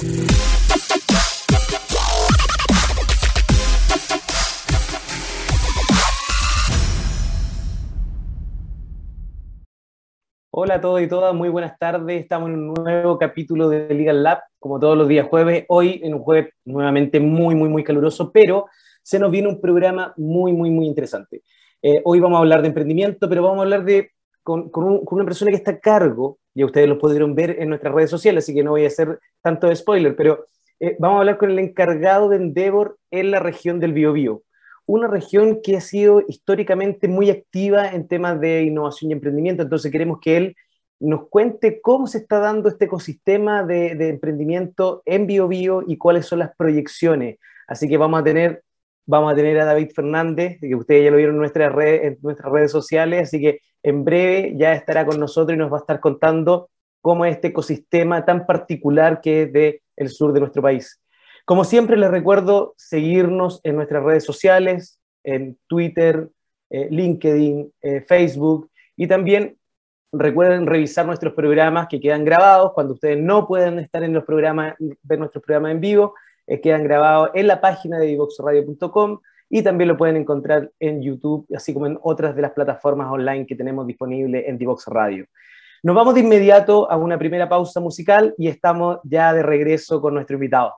Hola a todos y todas, muy buenas tardes. Estamos en un nuevo capítulo de Legal Lab, como todos los días jueves. Hoy en un jueves nuevamente muy, muy, muy caluroso, pero se nos viene un programa muy, muy, muy interesante. Eh, hoy vamos a hablar de emprendimiento, pero vamos a hablar de, con, una persona que está a cargo, y ustedes lo pudieron ver en nuestras redes sociales, así que no voy a hacer tanto de spoiler, pero eh, vamos a hablar con el encargado de Endeavor en la región del Biobío una región que ha sido históricamente muy activa en temas de innovación y emprendimiento, entonces queremos que él nos cuente cómo se está dando este ecosistema de, emprendimiento en BioBio y cuáles son las proyecciones. Así que vamos a tener, vamos a, tener a David Fernández, que ustedes ya lo vieron en, nuestras redes, en nuestras redes sociales, así que en breve ya estará con nosotros y nos va a estar contando cómo es este ecosistema tan particular que es del el sur de nuestro país. Como siempre, les recuerdo seguirnos en nuestras redes sociales, en Twitter, eh, LinkedIn, eh, Facebook, y también recuerden revisar nuestros programas que quedan grabados cuando ustedes no pueden estar en los programas, ver nuestros programas en vivo, eh, quedan grabados en la página de divoxradio.com y también lo pueden encontrar en YouTube, así como en otras de las plataformas online que tenemos disponibles en Divox Radio. Nos vamos de inmediato a una primera pausa musical y estamos ya de regreso con nuestro invitado.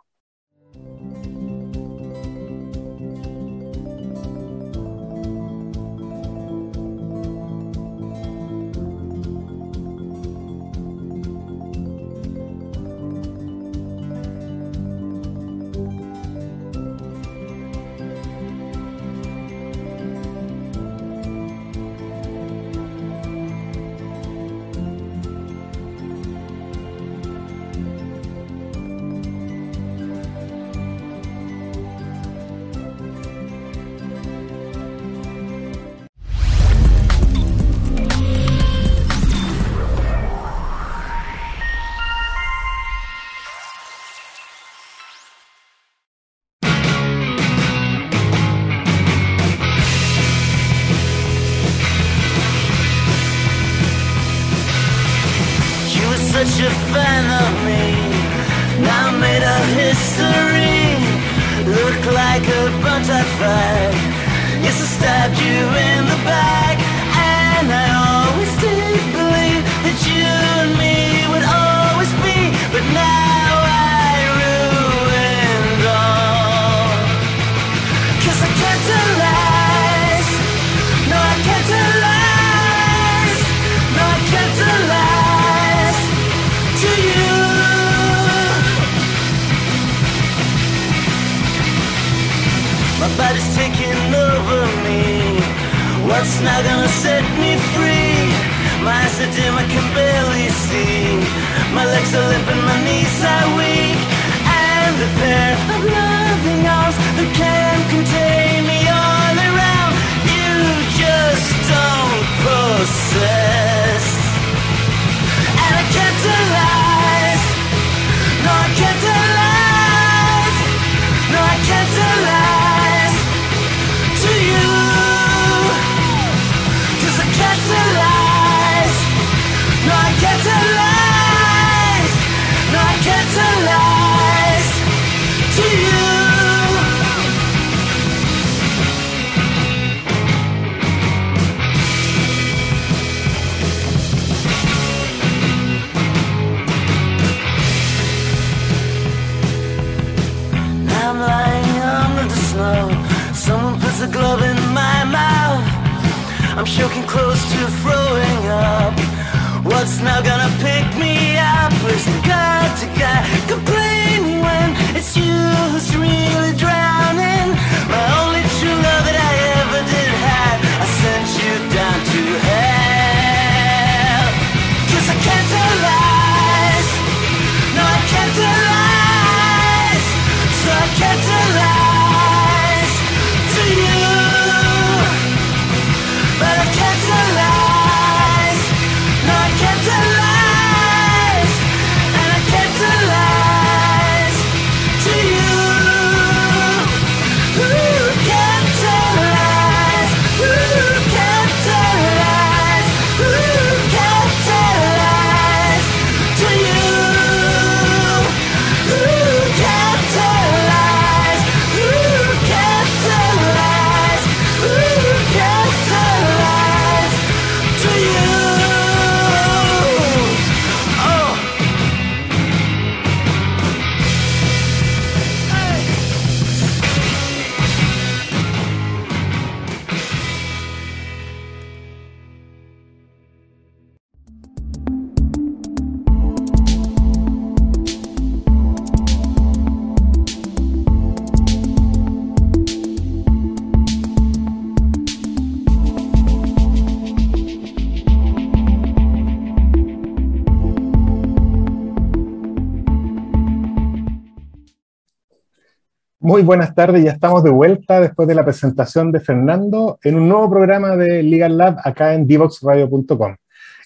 Muy buenas tardes, ya estamos de vuelta después de la presentación de Fernando en un nuevo programa de Legal Lab acá en divoxradio.com.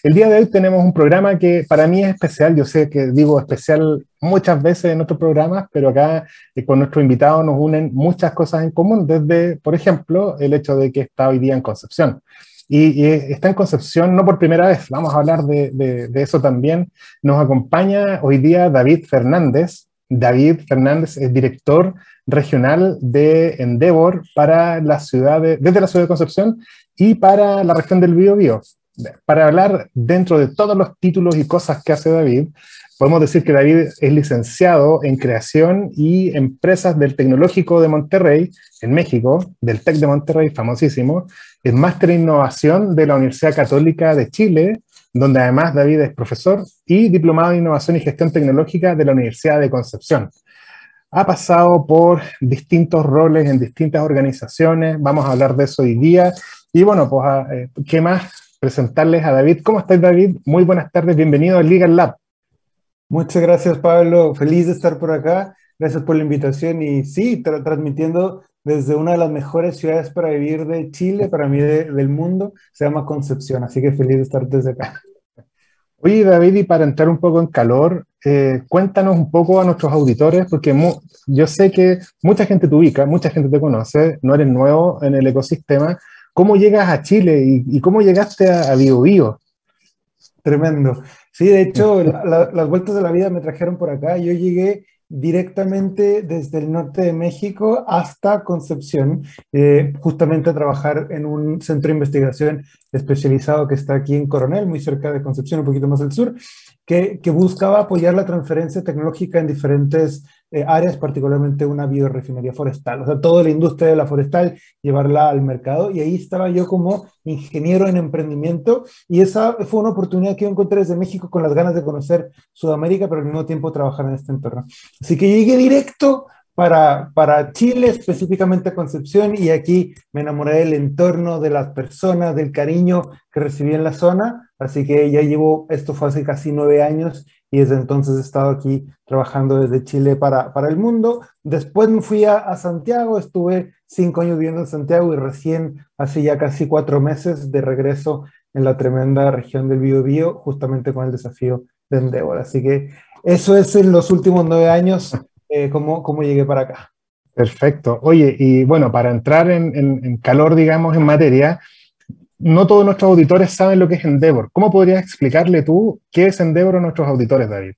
El día de hoy tenemos un programa que para mí es especial, yo sé que digo especial muchas veces en otros programas, pero acá eh, con nuestro invitado nos unen muchas cosas en común, desde, por ejemplo, el hecho de que está hoy día en Concepción. Y, está en Concepción no por primera vez, vamos a hablar de eso también. Nos acompaña hoy día David Fernández. David Fernández es director regional de Endeavor para la ciudad de, desde la ciudad de Concepción y para la región del Biobío. Para hablar dentro de todos los títulos y cosas que hace David, podemos decir que David es licenciado en creación y empresas del Tecnológico de Monterrey, en México, del TEC de Monterrey, famosísimo, es máster en innovación de la Universidad Católica de Chile, donde además David es profesor y diplomado en innovación y gestión tecnológica de la Universidad de Concepción ha pasado por distintos roles en distintas organizaciones, vamos a hablar de eso hoy día. Y bueno, pues, ah, eh, ¿qué más? Presentarles a David. ¿Cómo estás, David? Muy buenas tardes, bienvenido al Legal Lab. Muchas gracias, Pablo. Feliz de estar por acá. Gracias por la invitación y sí, transmitiendo desde una de las mejores ciudades para vivir de Chile, para mí del mundo, se llama Concepción, así que feliz de estar desde acá. Oye, David, y para entrar un poco en calor, eh, cuéntanos un poco a nuestros auditores, porque yo sé que mucha gente te ubica, mucha gente te conoce, no eres nuevo en el ecosistema. ¿Cómo llegas a Chile y, cómo llegaste a, a BioBio? Tremendo. Sí, de hecho, las vueltas de la vida me trajeron por acá. Yo llegué directamente desde el norte de México hasta Concepción, eh, justamente a trabajar en un centro de investigación especializado que está aquí en Coronel, muy cerca de Concepción, un poquito más al sur, que, que buscaba apoyar la transferencia tecnológica en diferentes eh, áreas, particularmente una biorefinería forestal, o sea, toda la industria de la forestal, llevarla al mercado. Y ahí estaba yo como ingeniero en emprendimiento y esa fue una oportunidad que encontré desde México con las ganas de conocer Sudamérica, pero al mismo tiempo trabajar en este entorno. Así que llegué directo para, para Chile, específicamente Concepción, y aquí me enamoré del entorno, de las personas, del cariño que recibí en la zona. Así que ya llevo, esto fue hace casi nueve años, y desde entonces he estado aquí trabajando desde Chile para, para el mundo. Después me fui a, Santiago, estuve cinco años viviendo en Santiago y recién, hace ya casi cuatro meses, de regreso en la tremenda región del Biobío, justamente con el desafío de Endeavor. Así que eso es en los últimos nueve años eh, cómo, cómo, llegué para acá. Perfecto. Oye, y bueno, para entrar en, en, calor, digamos, en materia, no todos nuestros auditores saben lo que es Endeavor. ¿Cómo podrías explicarle tú qué es Endeavor a nuestros auditores, David?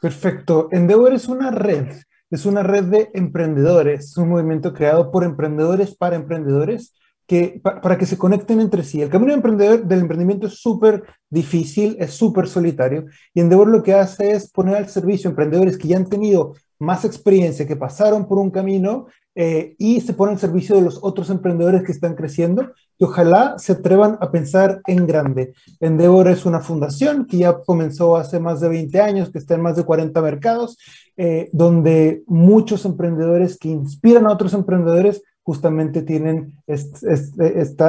Perfecto. Endeavor es una red, es una red de emprendedores, es un movimiento creado por emprendedores para emprendedores que, para que se conecten entre sí. El camino emprendedor, del emprendimiento es súper difícil, es súper solitario, y Endeavor lo que hace es poner al servicio emprendedores que ya han tenido más experiencia, que pasaron por un camino eh, y se ponen al servicio de los otros emprendedores que están creciendo y ojalá se atrevan a pensar en grande. Endeavor es una fundación que ya comenzó hace más de 20 años, que está en más de 40 mercados, eh, donde muchos emprendedores que inspiran a otros emprendedores justamente tienen este,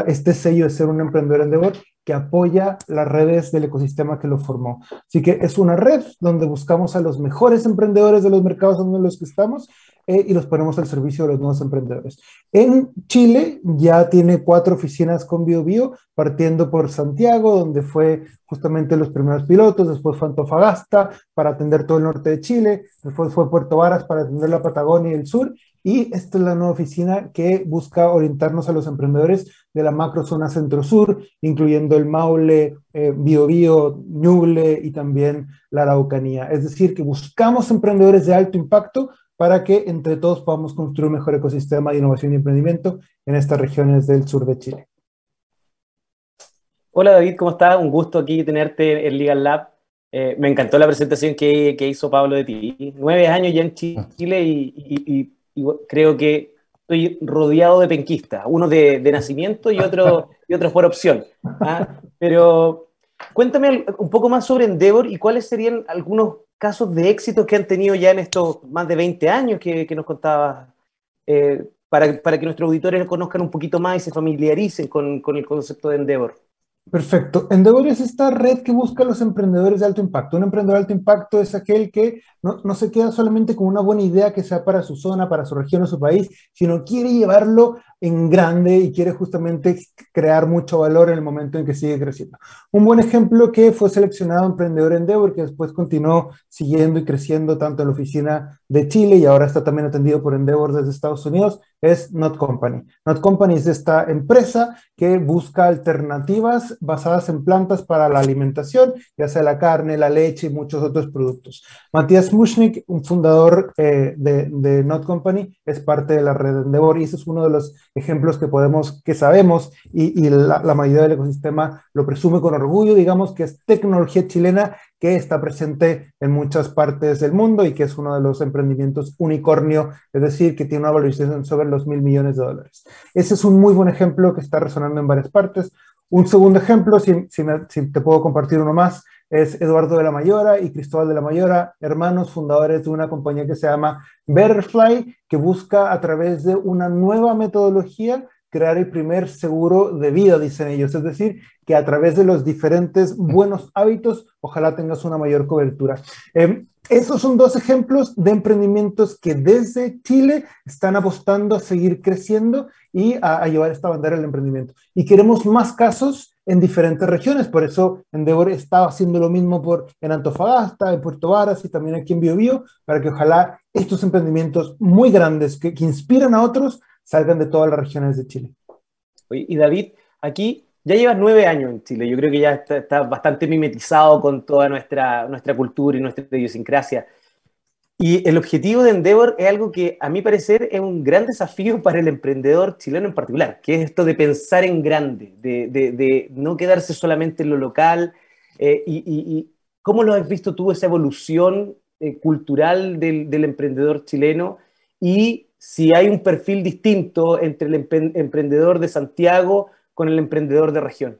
este, sello de ser un emprendedor Endeavor que apoya las redes del ecosistema que lo formó. Así que es una red donde buscamos a los mejores emprendedores de los mercados donde los que estamos eh, y los ponemos al servicio de los nuevos emprendedores. En Chile ya tiene cuatro oficinas con BioBio, partiendo por Santiago, donde fue justamente los primeros pilotos, después fue Antofagasta para atender todo el norte de Chile, después fue Puerto Varas para atender la Patagonia y el sur, y esta es la nueva oficina que busca orientarnos a los emprendedores de la macrozona centro-sur, incluyendo el Maule, eh, Biobío, Ñuble y también la Araucanía. Es decir, que buscamos emprendedores de alto impacto para que entre todos podamos construir un mejor ecosistema de innovación y emprendimiento en estas regiones del sur de Chile. Hola David, ¿cómo estás? Un gusto aquí tenerte en Legal Lab. Eh, me encantó la presentación que, que, hizo Pablo de ti. Nueve años ya en Chile y y creo que estoy rodeado de penquistas, uno de, nacimiento y otro, y otro por opción. ¿ah? Pero cuéntame un poco más sobre Endeavor y cuáles serían algunos casos de éxito que han tenido ya en estos más de 20 años que, nos contabas, eh, para, para, que nuestros auditores conozcan un poquito más y se familiaricen con, con el concepto de Endeavor. Perfecto. Endeavor es esta red que busca a los emprendedores de alto impacto. Un emprendedor de alto impacto es aquel que no, no, se queda solamente con una buena idea que sea para su zona, para su región o su país, sino quiere llevarlo en grande y quiere justamente crear mucho valor en el momento en que sigue creciendo. Un buen ejemplo que fue seleccionado Emprendedor Endeavor, que después continuó siguiendo y creciendo tanto en la oficina de Chile y ahora está también atendido por Endeavor desde Estados Unidos, es Not Company. Not Company es esta empresa que busca alternativas basadas en plantas para la alimentación, ya sea la carne, la leche y muchos otros productos. Matías Mushnik, un fundador eh, de, de Not Company, es parte de la red Endeavor y ese es uno de los ejemplos que podemos, que sabemos y, la, mayoría del ecosistema lo presume con orgullo, digamos que es tecnología chilena que está presente en muchas partes del mundo y que es uno de los emprendimientos unicornio, es decir, que tiene una valorización sobre los mil millones de dólares. Ese es un muy buen ejemplo que está resonando en varias partes. Un segundo ejemplo, si, si, si te puedo compartir uno más, es Eduardo de la Mayora y Cristóbal de la Mayora, hermanos fundadores de una compañía que se llama Betterfly, que busca a través de una nueva metodología crear el primer seguro de vida, dicen ellos. Es decir, que a través de los diferentes buenos hábitos, ojalá tengas una mayor cobertura. Eh, esos son dos ejemplos de emprendimientos que desde Chile están apostando a seguir creciendo y a, a llevar esta bandera del emprendimiento. Y queremos más casos en diferentes regiones. Por eso Endeavor está haciendo lo mismo por, en Antofagasta, en Puerto Varas y también aquí en Biobío, para que ojalá estos emprendimientos muy grandes que, que inspiran a otros salgan de todas las regiones de Chile. Y David, aquí ya llevas nueve años en Chile. Yo creo que ya estás está bastante mimetizado con toda nuestra, nuestra cultura y nuestra idiosincrasia. Y el objetivo de Endeavor es algo que, a mi parecer, es un gran desafío para el emprendedor chileno en particular, que es esto de pensar en grande, de, de, de no quedarse solamente en lo local. Eh, y, y, y, cómo lo has visto tú, esa evolución eh, cultural del, del, emprendedor chileno? Y si hay un perfil distinto entre el emprendedor de Santiago con el emprendedor de región.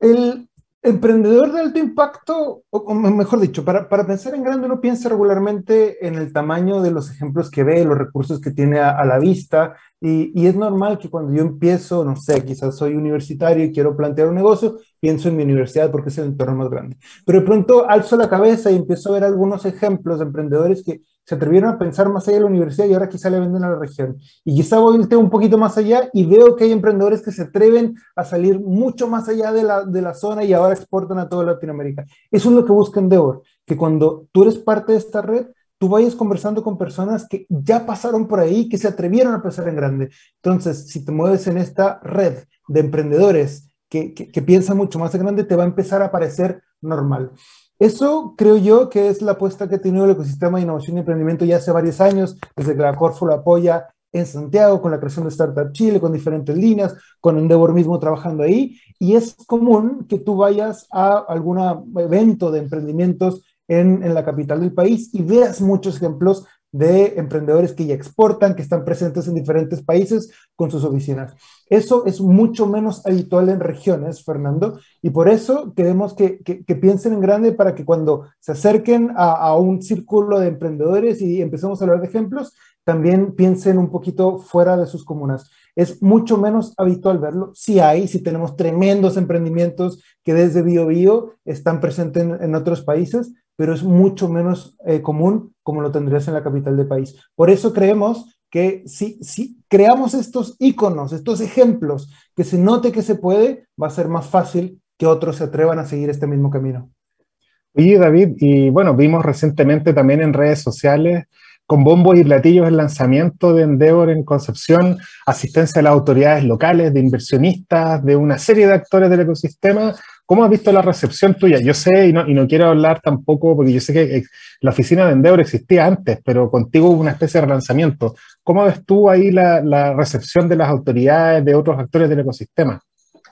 El, Emprendedor de alto impacto, o mejor dicho, para, para, pensar en grande uno piensa regularmente en el tamaño de los ejemplos que ve, los recursos que tiene a, la vista, y, y, es normal que cuando yo empiezo, no sé, quizás soy universitario y quiero plantear un negocio, pienso en mi universidad porque es el entorno más grande. Pero de pronto alzo la cabeza y empiezo a ver algunos ejemplos de emprendedores que se atrevieron a pensar más allá de la universidad y ahora quizá le venden a la región. Y quizá voy un poquito más allá y veo que hay emprendedores que se atreven a salir mucho más allá de la, de la zona y ahora exportan a toda Latinoamérica. Eso es lo que busca Endeavor, que cuando tú eres parte de esta red, tú vayas conversando con personas que ya pasaron por ahí, que se atrevieron a pensar en grande. Entonces, si te mueves en esta red de emprendedores que, que, que piensan mucho más en grande, te va a empezar a parecer normal. Eso creo yo que es la apuesta que ha tenido el ecosistema de innovación y emprendimiento ya hace varios años, desde que la Corfo lo apoya en Santiago, con la creación de Startup Chile, con diferentes líneas, con Endeavor mismo trabajando ahí, y es común que tú vayas a algún evento de emprendimientos en, en la capital del país y veas muchos ejemplos de emprendedores que ya exportan, que están presentes en diferentes países con sus oficinas. Eso es mucho menos habitual en regiones, Fernando, y por eso queremos que, que, piensen en grande para que cuando se acerquen a, a, un círculo de emprendedores y empecemos a hablar de ejemplos, también piensen un poquito fuera de sus comunas. Es mucho menos habitual verlo. Sí hay, sí tenemos tremendos emprendimientos que desde BioBio Bio están presentes en, en otros países, pero es mucho menos eh, común como lo tendrías en la capital del país. Por eso creemos que si, si creamos estos iconos, estos ejemplos, que se note que se puede, va a ser más fácil que otros se atrevan a seguir este mismo camino. Oye, David, y bueno, vimos recientemente también en redes sociales con bombos y platillos el lanzamiento de Endeavor en Concepción, asistencia de las autoridades locales, de inversionistas, de una serie de actores del ecosistema. ¿Cómo has visto la recepción tuya? Yo sé, y no, y no quiero hablar tampoco, porque yo sé que la oficina de Endeavor existía antes, pero contigo hubo una especie de relanzamiento. ¿Cómo ves tú ahí la, la recepción de las autoridades, de otros actores del ecosistema?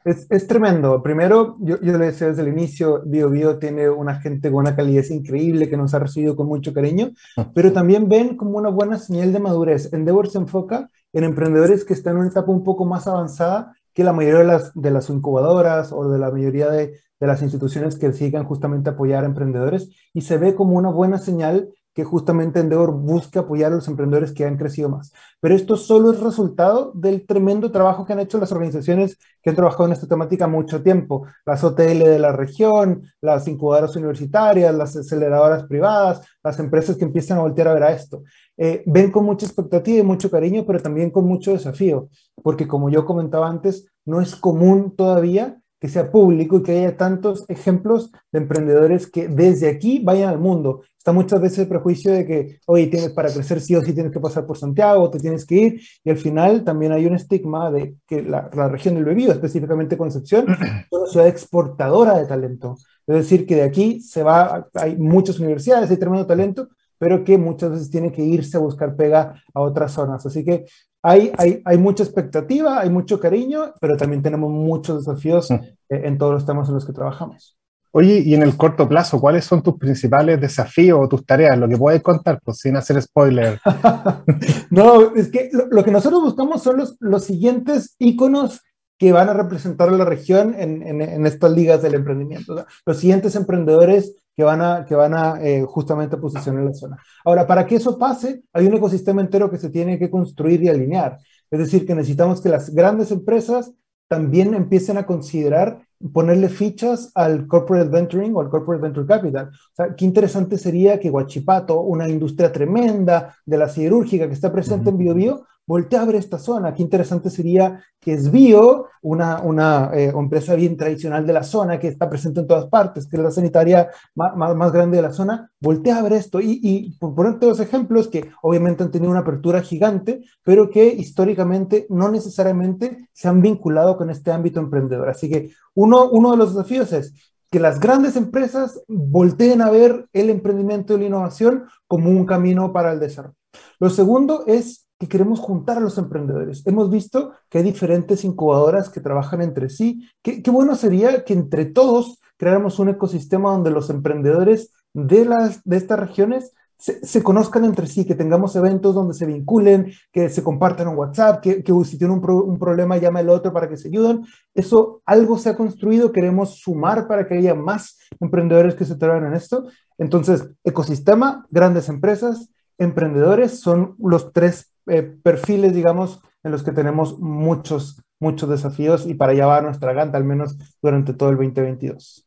Es, es, tremendo. Primero, yo, yo le decía desde el inicio, BioBio Bio tiene una gente con una calidez increíble que nos ha recibido con mucho cariño, pero también ven como una buena señal de madurez. Endeavor se enfoca en emprendedores que están en una etapa un poco más avanzada que la mayoría de las, de las incubadoras o de la mayoría de, de las instituciones que sigan justamente apoyar a emprendedores y se ve como una buena señal que justamente Endeavor busca apoyar a los emprendedores que han crecido más. Pero esto solo es resultado del tremendo trabajo que han hecho las organizaciones que han trabajado en esta temática mucho tiempo. Las OTL de la región, las incubadoras universitarias, las aceleradoras privadas, las empresas que empiezan a voltear a ver a esto. Eh, ven con mucha expectativa y mucho cariño, pero también con mucho desafío, porque como yo comentaba antes, no es común todavía que sea público y que haya tantos ejemplos de emprendedores que desde aquí vayan al mundo. Está muchas veces el prejuicio de que, oye, tienes para crecer sí o sí tienes que pasar por Santiago, te tienes que ir, y al final también hay un estigma de que la, región del Bebido, específicamente Concepción, es una ciudad exportadora de talento. Es decir, que de aquí se va, hay muchas universidades, hay tremendo talento, pero que muchas veces tienen que irse a buscar pega a otras zonas. Así que hay, hay, hay mucha expectativa, hay mucho cariño, pero también tenemos muchos desafíos mm. eh, en todos los temas en los que trabajamos. Oye, y en el corto plazo, ¿cuáles son tus principales desafíos o tus tareas? Lo que puedes contar, pues sin hacer spoiler. no, es que lo, que nosotros buscamos son los, los siguientes íconos que van a representar a la región en, en, estas ligas del emprendimiento. los siguientes emprendedores que van a, que van a eh, justamente posicionar la zona. Ahora, para que eso pase, hay un ecosistema entero que se tiene que construir y alinear. Es decir, que necesitamos que las grandes empresas también empiecen a considerar ponerle fichas al corporate venturing o al corporate venture capital. O sea, qué interesante sería que Huachipato, una industria tremenda de la siderúrgica que está presente en BioBio, voltea a ver esta zona. Qué interesante sería que es Bio, una, una eh, empresa bien tradicional de la zona, que está presente en todas partes, que es la sanitaria más, más, grande de la zona, voltea a ver esto. Y, y por ponerte dos ejemplos que obviamente han tenido una apertura gigante, pero que históricamente no necesariamente se han vinculado con este ámbito emprendedor. Así que uno, uno de los desafíos es que las grandes empresas volteen a ver el emprendimiento y la innovación como un camino para el desarrollo. Lo segundo es que queremos juntar a los emprendedores. Hemos visto que hay diferentes incubadoras que trabajan entre sí. Qué, bueno sería que entre todos creáramos un ecosistema donde los emprendedores de, las, de estas regiones se, conozcan entre sí, que tengamos eventos donde se vinculen, que se compartan en WhatsApp, que, que si tiene un, un, problema llame al otro para que se ayuden. Eso algo se ha construido, queremos sumar para que haya más emprendedores que se trabajen en esto. Entonces, ecosistema, grandes empresas, emprendedores son los tres eh, perfiles, digamos, en los que tenemos muchos, muchos desafíos y para llevar nuestra ganta, al menos durante todo el 2022.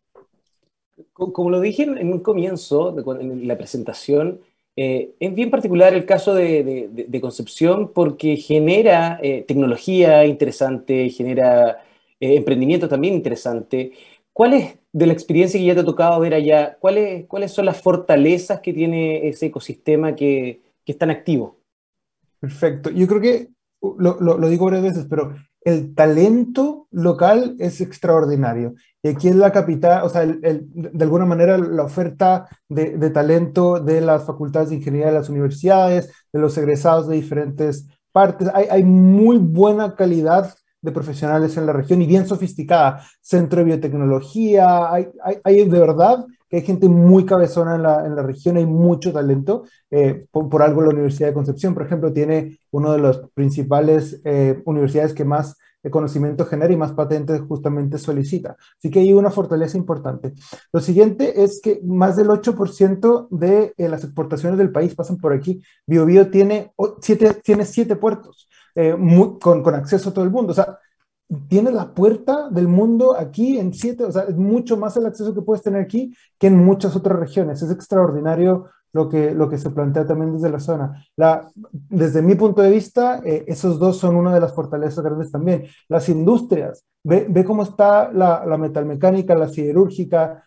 Como lo dije en un comienzo, en la presentación, eh, es bien particular el caso de, Concepción porque genera eh, tecnología interesante, genera emprendimiento también interesante. ¿Cuáles, de la experiencia que ya te ha tocado ver allá, cuáles, cuáles son las fortalezas que tiene ese ecosistema que, que es tan activo? Perfecto. Yo creo que, lo, lo, digo varias veces, pero el talento local es extraordinario. Y aquí es la capital, o sea, el, de alguna manera la oferta de, de, talento de las facultades de ingeniería de las universidades, de los egresados de diferentes partes. Hay, hay muy buena calidad de profesionales en la región y bien sofisticada. Centro de biotecnología, hay, hay, hay de verdad que hay gente muy cabezona en la, en la región, hay mucho talento. Eh, por, algo la Universidad de Concepción, por ejemplo, tiene una de las principales eh, universidades que más conocimiento genera y más patentes justamente solicita. Así que hay una fortaleza importante. Lo siguiente es que más del 8% de eh, las exportaciones del país pasan por aquí. BioBio tiene, siete, tiene siete puertos con, con acceso a todo el mundo. O sea, tienes la puerta del mundo aquí en siete, o sea, es mucho más el acceso que puedes tener aquí que en muchas otras regiones. Es extraordinario lo que, lo que se plantea también desde la zona. Desde mi punto de vista, eh, esos dos son una de las fortalezas grandes también. Las industrias, ve, ve cómo está la, la metalmecánica, la siderúrgica,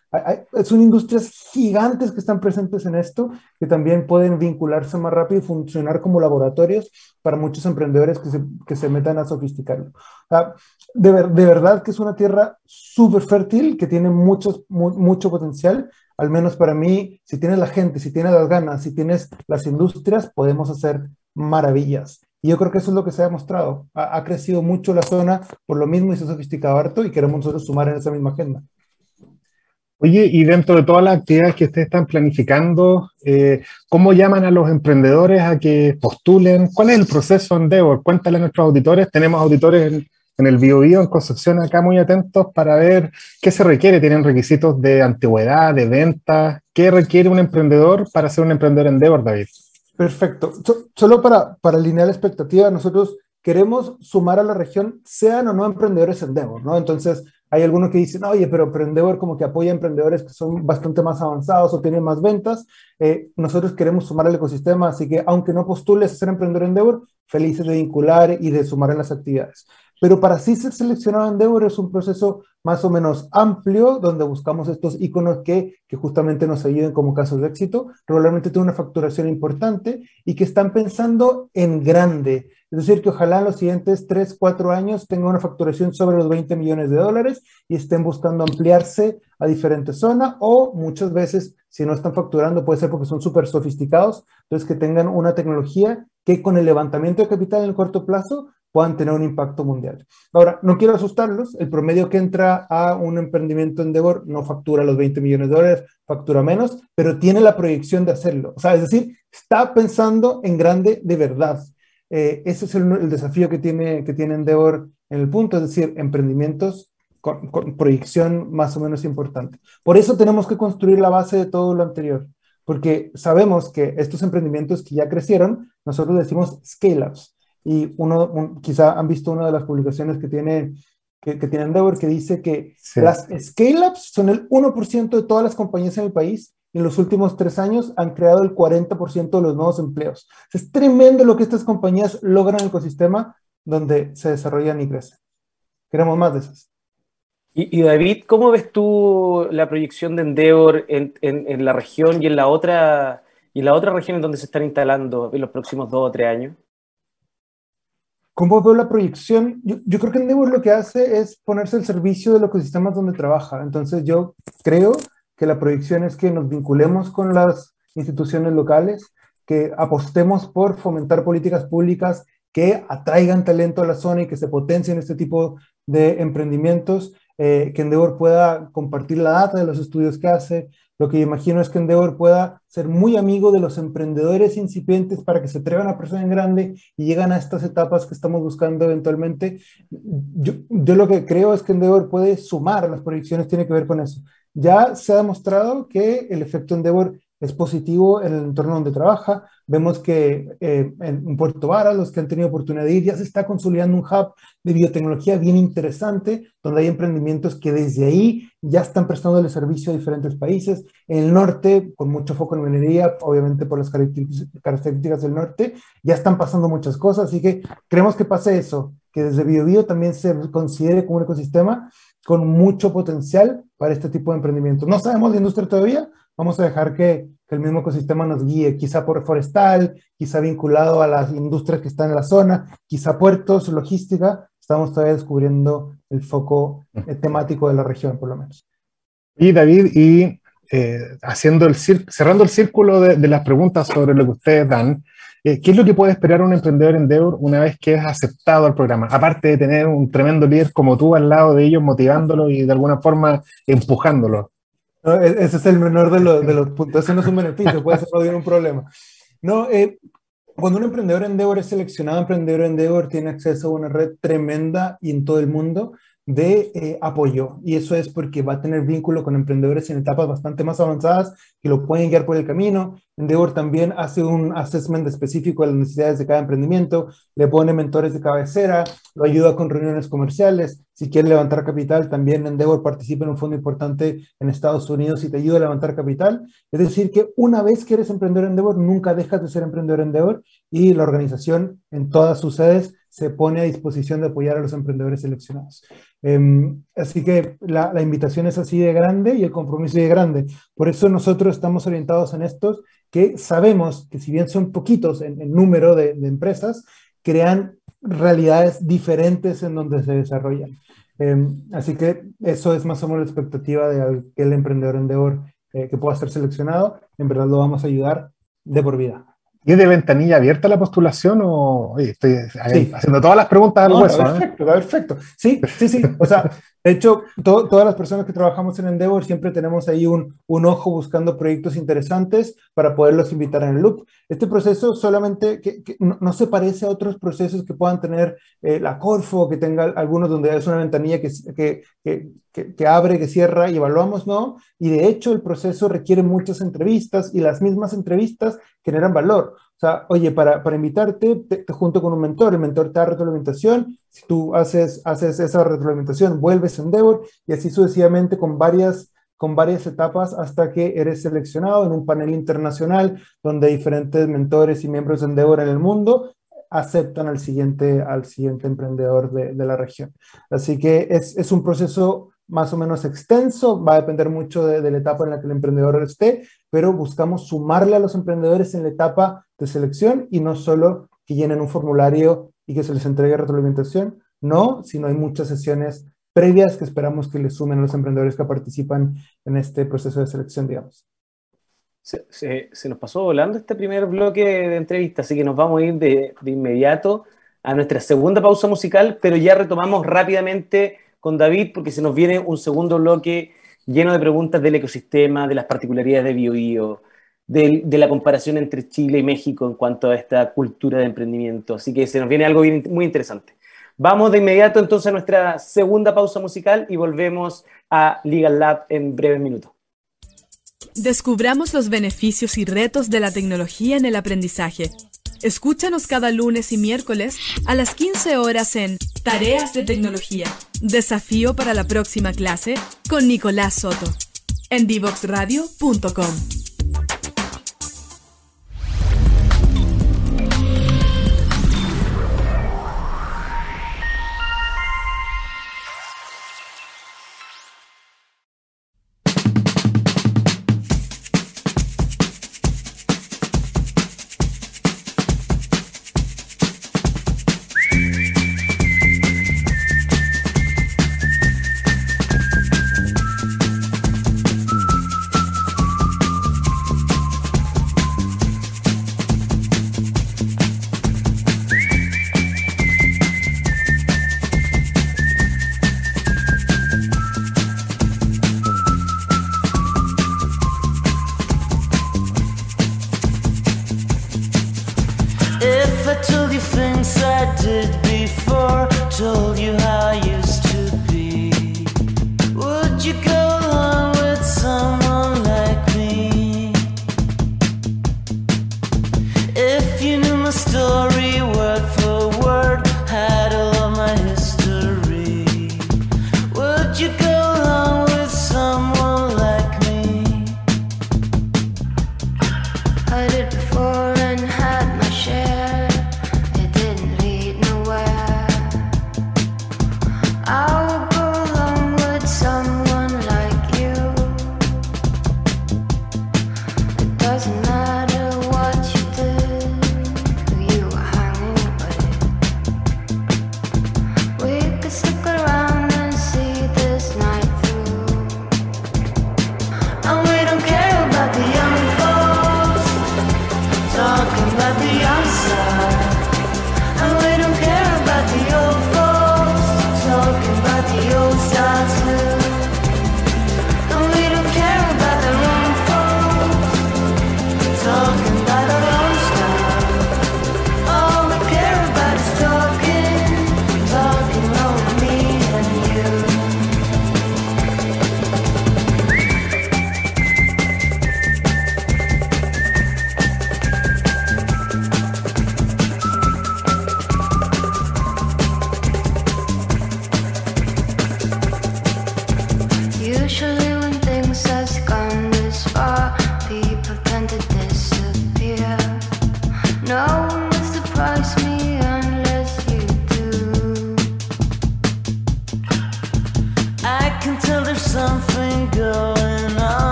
son industrias gigantes que están presentes en esto, que también pueden vincularse más rápido y funcionar como laboratorios para muchos emprendedores que se, que se metan a sofisticarlo. de, de, verdad que es una tierra súper fértil, que tiene mucho, mucho potencial, al menos para mí, si tienes la gente, si tienes las ganas, si tienes las industrias, podemos hacer maravillas. Y yo creo que eso es lo que se ha demostrado. Ha, crecido mucho la zona por lo mismo y se ha sofisticado harto y queremos nosotros sumar en esa misma agenda. Oye, y dentro de todas las actividades que ustedes están planificando, eh, ¿cómo llaman a los emprendedores a que postulen? ¿Cuál es el proceso Endeavor? Cuéntale a nuestros auditores. Tenemos auditores en el BioBio, en Concepción, acá muy atentos para ver qué se requiere. Tienen requisitos de antigüedad, de venta. ¿Qué requiere un emprendedor para ser un emprendedor Endeavor, David? Perfecto. solo para, para alinear la expectativa, nosotros queremos sumar a la región, sean o no emprendedores Endeavor, ¿no? Entonces, hay algunos que dicen, oye, pero Emprendedor como que apoya a emprendedores que son bastante más avanzados o tienen más ventas. Eh, nosotros queremos sumar al ecosistema, así que aunque no postules a ser emprendedor Endeavor, felices de vincular y de sumar en las actividades. Pero para sí ser seleccionado Endeavor es un proceso más o menos amplio, donde buscamos estos iconos que, justamente nos ayuden como casos de éxito. Regularmente tienen una facturación importante y que están pensando en grande. Es decir, que ojalá en los siguientes 3, 4 años tengan una facturación sobre los 20 millones de dólares y estén buscando ampliarse a diferentes zonas o muchas veces, si no están facturando, puede ser porque son súper sofisticados, entonces que tengan una tecnología que con el levantamiento de capital en el corto plazo puedan tener un impacto mundial. Ahora, no quiero asustarlos, el promedio que entra a un emprendimiento en Endeavor no factura los 20 millones de dólares, factura menos, pero tiene la proyección de hacerlo. O sea, es decir, está pensando en grande de verdad. Eh, ese es el, desafío que tiene, que tiene Endeavor en el punto, es decir, emprendimientos con, proyección más o menos importante. Por eso tenemos que construir la base de todo lo anterior, porque sabemos que estos emprendimientos que ya crecieron, nosotros decimos scale-ups. Y uno, quizá han visto una de las publicaciones que tiene, que, que tiene Endeavor que dice que las scale-ups son el 1% de todas las compañías en el país en los últimos tres años han creado el 40% de los nuevos empleos. Es tremendo lo que estas compañías logran en el ecosistema donde se desarrollan y crecen. Queremos más de esas. Y, David, ¿cómo ves tú la proyección de Endeavor en, en, la región y en la otra y la otra región en donde se están instalando en los próximos dos o tres años? ¿Cómo veo la proyección? Yo, creo que Endeavor lo que hace es ponerse al servicio de los ecosistemas donde trabaja. Entonces yo creo que la proyección es que nos vinculemos con las instituciones locales, que apostemos por fomentar políticas públicas que atraigan talento a la zona y que se potencien este tipo de emprendimientos, eh, que Endeavor pueda compartir la data de los estudios que hace. Lo que imagino es que Endeavor pueda ser muy amigo de los emprendedores incipientes para que se atrevan a persona en grande y llegan a estas etapas que estamos buscando eventualmente. Yo, yo lo que creo es que Endeavor puede sumar, las proyecciones tiene que ver con eso ya se ha demostrado que el efecto Endeavor es positivo el entorno donde trabaja. Vemos que eh, en Puerto Varas, los que han tenido oportunidad de ir, ya se está consolidando un hub de biotecnología bien interesante, donde hay emprendimientos que desde ahí ya están prestando el servicio a diferentes países. En el norte, con mucho foco en minería, obviamente por las características del norte, ya están pasando muchas cosas, así que creemos que pase eso, que desde BioBio también se considere como un ecosistema con mucho potencial para este tipo de emprendimiento. No sabemos de industria todavía, vamos a dejar que, el mismo ecosistema nos guíe, quizá por forestal, quizá vinculado a las industrias que están en la zona, quizá puertos, logística, estamos todavía descubriendo el foco eh, temático de la región, por lo menos. Y David, y eh, haciendo el cerrando el círculo de, de, las preguntas sobre lo que ustedes dan, eh, ¿Qué es lo que puede esperar un emprendedor en Endeavor una vez que es aceptado al programa? Aparte de tener un tremendo líder como tú al lado de ellos, motivándolo y de alguna forma empujándolo. E-, ese es el menor de, los, de los puntos. Ese no es un beneficio, puede ser un problema. No, eh, cuando un emprendedor en Endeavor es seleccionado, emprendedor en Endeavor tiene acceso a una red tremenda y en todo el mundo de eh, apoyo. Y eso es porque va a tener vínculo con emprendedores en etapas bastante más avanzadas que lo pueden guiar por el camino. Endeavor también hace un assessment específico de las necesidades de cada emprendimiento, le pone mentores de cabecera, lo ayuda con reuniones comerciales. Si quiere levantar capital, también Endeavor participa en un fondo importante en Estados Unidos y te ayuda a levantar capital. Es decir, que una vez que eres emprendedor Endeavor, nunca dejas de ser emprendedor Endeavor y la organización en todas sus sedes se pone a disposición de apoyar a los emprendedores seleccionados. Em, así que la, invitación es así de grande y el compromiso de grande. Por eso nosotros estamos orientados en estos que sabemos que si bien son poquitos en, número de, empresas, crean realidades diferentes en donde se desarrollan. Em, así que eso es más o menos la expectativa de que el emprendedor Endeavor eh, que pueda ser seleccionado. En verdad lo vamos a ayudar de por vida. ¿Y es de ventanilla abierta la postulación o estoy haciendo todas las preguntas al hueso? Perfecto, perfecto. Sí, sí, sí. O sea, De hecho, todas las personas que trabajamos en Endeavor siempre tenemos ahí un, ojo buscando proyectos interesantes para poderlos invitar en el loop. Este proceso solamente no, se parece a otros procesos que puedan tener eh, la Corfo, que tenga algunos donde es una ventanilla que, que, que, abre, que cierra y evaluamos, ¿no? Y de hecho el proceso requiere muchas entrevistas y las mismas entrevistas generan valor. O sea, oye, para, para invitarte, te, junto con un mentor, el mentor te da retroalimentación, si tú haces, haces esa retroalimentación, vuelves a Endeavor y así sucesivamente con varias, con varias etapas hasta que eres seleccionado en un panel internacional donde diferentes mentores y miembros de Endeavor en el mundo aceptan al siguiente, al siguiente emprendedor de, de la región. Así que es, es un proceso más o menos extenso, va a depender mucho de, la etapa en la que el emprendedor esté, pero buscamos sumarle a los emprendedores en la etapa de selección y no solo que llenen un formulario y que se les entregue retroalimentación, no, sino hay muchas sesiones previas que esperamos que les sumen a los emprendedores que participan en este proceso de selección, digamos. Se, se, nos pasó volando este primer bloque de entrevista, así que nos vamos a ir de, de inmediato a nuestra segunda pausa musical, pero ya retomamos rápidamente con David porque se nos viene un segundo bloque lleno de preguntas del ecosistema, de las particularidades de BioBio, de, la comparación entre Chile y México en cuanto a esta cultura de emprendimiento. Así que se nos viene algo muy interesante. Vamos de inmediato entonces a nuestra segunda pausa musical y volvemos a Legal Lab en breves minutos. Descubramos los beneficios y retos de la tecnología en el aprendizaje Escúchanos cada lunes y miércoles a las 15 horas en Tareas de Tecnología. Desafío para la próxima clase con Nicolás Soto en divoxradio.com.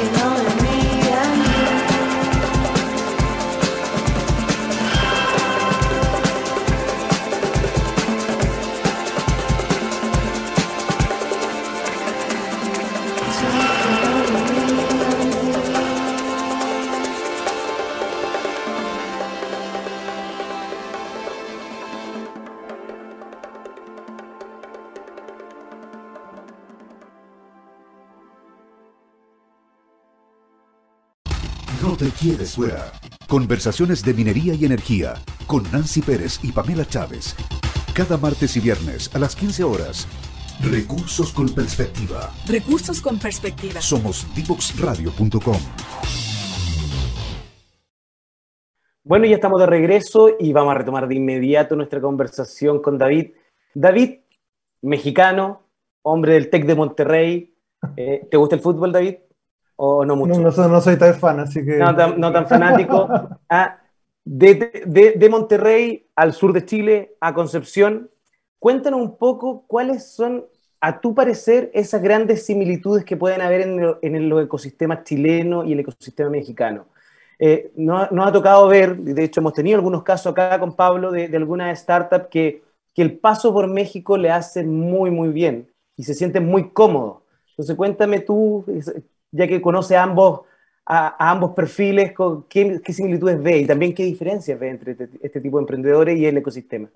you know it. Quieres fuera. Conversaciones de minería y energía con Nancy Pérez y Pamela Chávez. Cada martes y viernes a las 15 horas. Recursos con perspectiva. Recursos con perspectiva. Somos divoxradio.com. Bueno, ya estamos de regreso y vamos a retomar de inmediato nuestra conversación con David. David, mexicano, hombre del TEC de Monterrey. Eh, ¿Te gusta el fútbol, David? ¿O no mucho? No, no, soy, tan fan, así que... No tan, fanático. Ah, de, de, de, Monterrey al sur de Chile, a Concepción, cuéntanos un poco cuáles son, a tu parecer, esas grandes similitudes que pueden haber en, el, en los ecosistemas chilenos y el ecosistema mexicano. Eh, nos, ha tocado ver, de hecho hemos tenido algunos casos acá con Pablo de, de algunas startups que, que el paso por México le hace muy, muy bien y se siente muy cómodo. Entonces cuéntame tú, ya que conoce a ambos, a, ambos perfiles, ¿qué, ¿qué, similitudes ve y también qué diferencias ve entre este, este, tipo de emprendedores y el ecosistema?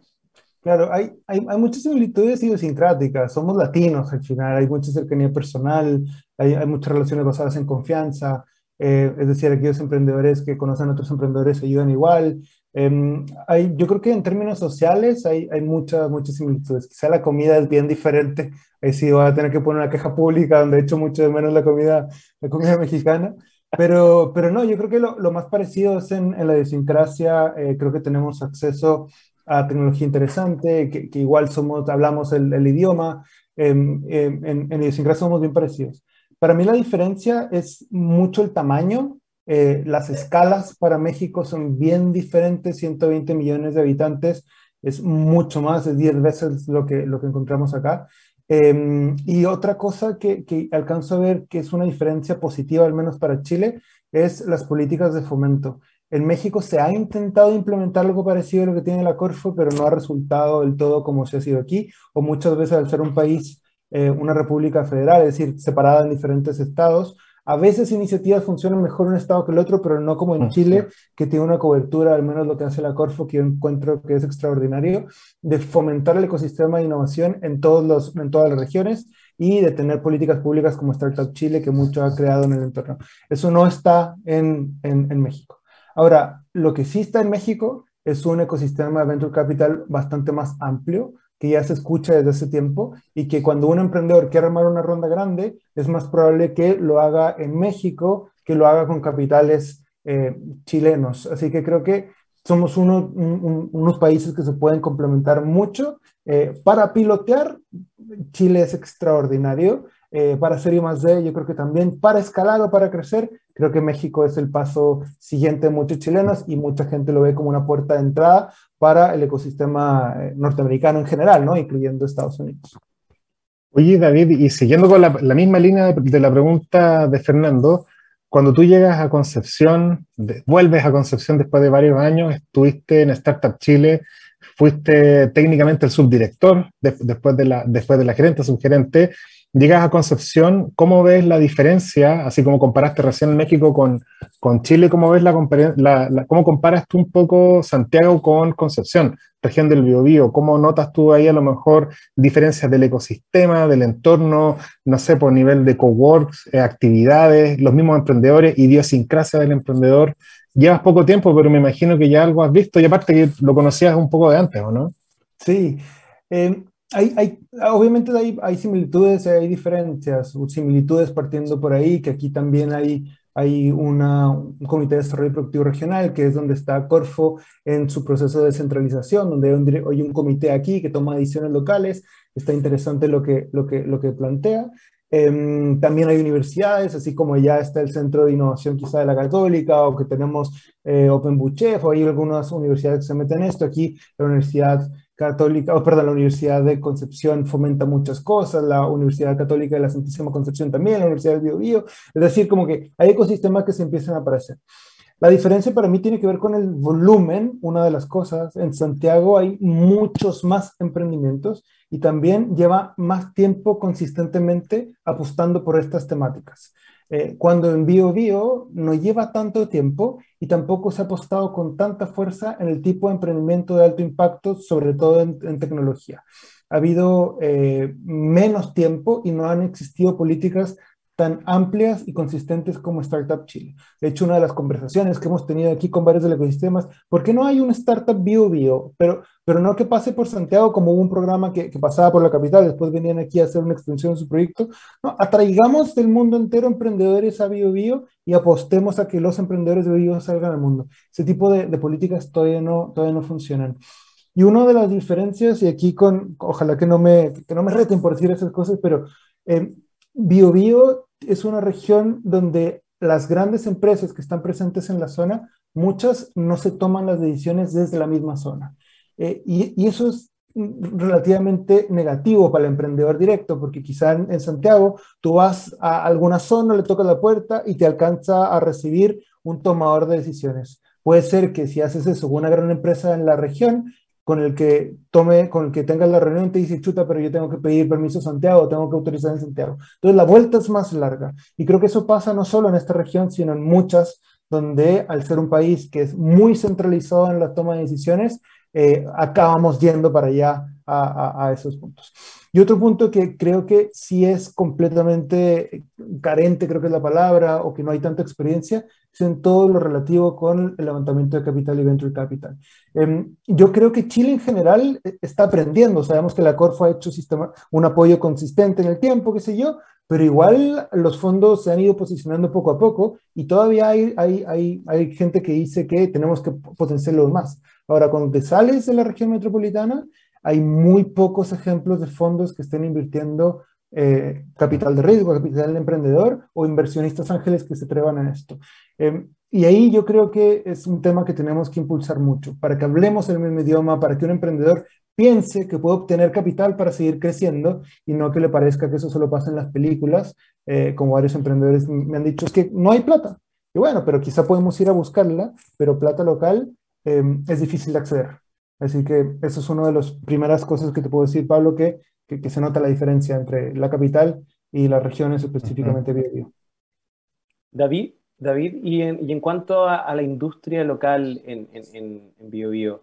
Claro, hay, hay, hay, muchas similitudes idiosincráticas, somos latinos al final, hay mucha cercanía personal, hay, hay muchas relaciones basadas en confianza, eh, es decir, aquellos emprendedores que conocen a otros emprendedores se ayudan igual. Eh, hay, yo creo que en términos sociales hay, hay muchas, muchas similitudes. Quizá la comida es bien diferente ahí sí voy a tener que poner una queja pública donde he hecho mucho de menos la comida, la comida mexicana. Pero, pero no, yo creo que lo, lo más parecido es en, en la idiosincrasia, eh, creo que tenemos acceso a tecnología interesante, que, que igual somos, hablamos el, el idioma, en, en, en, idiosincrasia somos bien parecidos. Para mí la diferencia es mucho el tamaño, eh, las escalas para México son bien diferentes, 120 millones de habitantes es mucho más, de 10 veces lo que, lo que encontramos acá. Em, y otra cosa que, que, alcanzo a ver que es una diferencia positiva, al menos para Chile, es las políticas de fomento. En México se ha intentado implementar algo parecido a lo que tiene la Corfo, pero no ha resultado del todo como se ha sido aquí, o muchas veces al ser un país, eh, una república federal, es decir, separada en diferentes estados, a veces iniciativas funcionan mejor en un estado que el otro, pero no como en Chile, que tiene una cobertura, al menos lo que hace la Corfo, que yo encuentro que es extraordinario, de fomentar el ecosistema de innovación en, todos los, en todas las regiones y de tener políticas públicas como Startup Chile, que mucho ha creado en el entorno. Eso no está en, en, en México. Ahora, lo que sí está en México es un ecosistema de venture capital bastante más amplio, que ya se escucha desde hace tiempo y que cuando un emprendedor quiere armar una ronda grande, es más probable que lo haga en México que lo haga con capitales eh, chilenos. Así que creo que somos uno, unos países que se pueden complementar mucho. Eh, para pilotear, Chile es extraordinario. Eh, para ser I más D, yo creo que también para escalar o para crecer, creo que México es el paso siguiente de muchos chilenos y mucha gente lo ve como una puerta de entrada para el ecosistema eh, norteamericano en general, ¿no? incluyendo Estados Unidos. Oye, David, y siguiendo con la, misma línea de, la pregunta de Fernando, cuando tú llegas a Concepción, vuelves a Concepción después de varios años, estuviste en Startup Chile, fuiste técnicamente el subdirector después, de la, después de la gerente, subgerente, llegas a Concepción, ¿cómo ves la diferencia, así como comparaste recién México con, con Chile, ¿cómo ves la, cómo comparas tú un poco Santiago con Concepción, región del Biobío? ¿Cómo notas tú ahí a lo mejor diferencias del ecosistema, del entorno, no sé, por nivel de coworks, eh, actividades, los mismos emprendedores, idiosincrasia del emprendedor? Llevas poco tiempo, pero me imagino que ya algo has visto y aparte que lo conocías un poco de antes, ¿o no? Sí. Eh, hay, obviamente hay, hay similitudes, hay diferencias, similitudes partiendo por ahí, que aquí también hay, hay una, un comité de desarrollo productivo regional, que es donde está Corfo en su proceso de descentralización, donde hay un, comité aquí que toma decisiones locales, está interesante lo que, lo que, lo que plantea. Em, también hay universidades, así como ya está el Centro de Innovación quizá de la Católica, o que tenemos eh, Open Buchef, o hay algunas universidades que se meten en esto. Aquí la Universidad Católica, o perdón, la Universidad de Concepción fomenta muchas cosas, la Universidad Católica de la Santísima Concepción también, la Universidad del Biobío, es decir, como que hay ecosistemas que se empiezan a aparecer. La diferencia para mí tiene que ver con el volumen, una de las cosas. En Santiago hay muchos más emprendimientos y también lleva más tiempo consistentemente apostando por estas temáticas. Eh, cuando en Bio no lleva tanto tiempo y tampoco se ha apostado con tanta fuerza en el tipo de emprendimiento de alto impacto, sobre todo en, tecnología. Ha habido eh, menos tiempo y no han existido políticas tan amplias y consistentes como Startup Chile. De hecho, una de las conversaciones que hemos tenido aquí con varios de los ecosistemas, ¿por qué no hay un Startup Bio Bio? Pero, pero no que pase por Santiago como un programa que, que, pasaba por la capital, después venían aquí a hacer una extensión de su proyecto. No, atraigamos del mundo entero emprendedores a Bio Bio y apostemos a que los emprendedores de Bio salgan al mundo. Ese tipo de, de políticas todavía no, todavía no funcionan. Y una de las diferencias, y aquí con, ojalá que no me, que no me reten por decir esas cosas, pero eh, Biobío es una región donde las grandes empresas que están presentes en la zona, muchas no se toman las decisiones desde la misma zona. Eh, y, eso es relativamente negativo para el emprendedor directo, porque quizá en, Santiago tú vas a alguna zona, le tocas la puerta y te alcanza a recibir un tomador de decisiones. Puede ser que si haces eso con una gran empresa en la región, con el que tome, con el que tenga la reunión te dice, chuta, pero yo tengo que pedir permiso a Santiago, tengo que autorizar en Santiago. Entonces la vuelta es más larga. Y creo que eso pasa no solo en esta región, sino en muchas, donde al ser un país que es muy centralizado en la toma de decisiones, eh, acabamos yendo para allá a, esos puntos. Y otro punto que creo que sí es completamente carente, creo que es la palabra, o que no hay tanta experiencia, es en todo lo relativo con el levantamiento de capital y venture capital. Em, yo creo que Chile en general eh, está aprendiendo, sabemos que la Corfo ha hecho sistema, un apoyo consistente en el tiempo, qué sé yo, pero igual los fondos se han ido posicionando poco a poco y todavía hay, hay, hay, hay gente que dice que tenemos que potenciarlos más. Ahora, cuando te sales de la región metropolitana, hay muy pocos ejemplos de fondos que estén invirtiendo eh, capital de riesgo, capital de emprendedor o inversionistas ángeles que se atrevan en esto. Em, y ahí yo creo que es un tema que tenemos que impulsar mucho, para que hablemos el mismo idioma, para que un emprendedor piense que puede obtener capital para seguir creciendo y no que le parezca que eso solo pasa en las películas, eh, como varios emprendedores me han dicho, es que no hay plata. Y bueno, pero quizá podemos ir a buscarla, pero plata local em, es difícil de acceder. Así que eso es una de las primeras cosas que te puedo decir, Pablo, que, que, se nota la diferencia entre la capital y las regiones específicamente uh David, David, y en, y en cuanto a, la industria local en, en, en Bio, Bio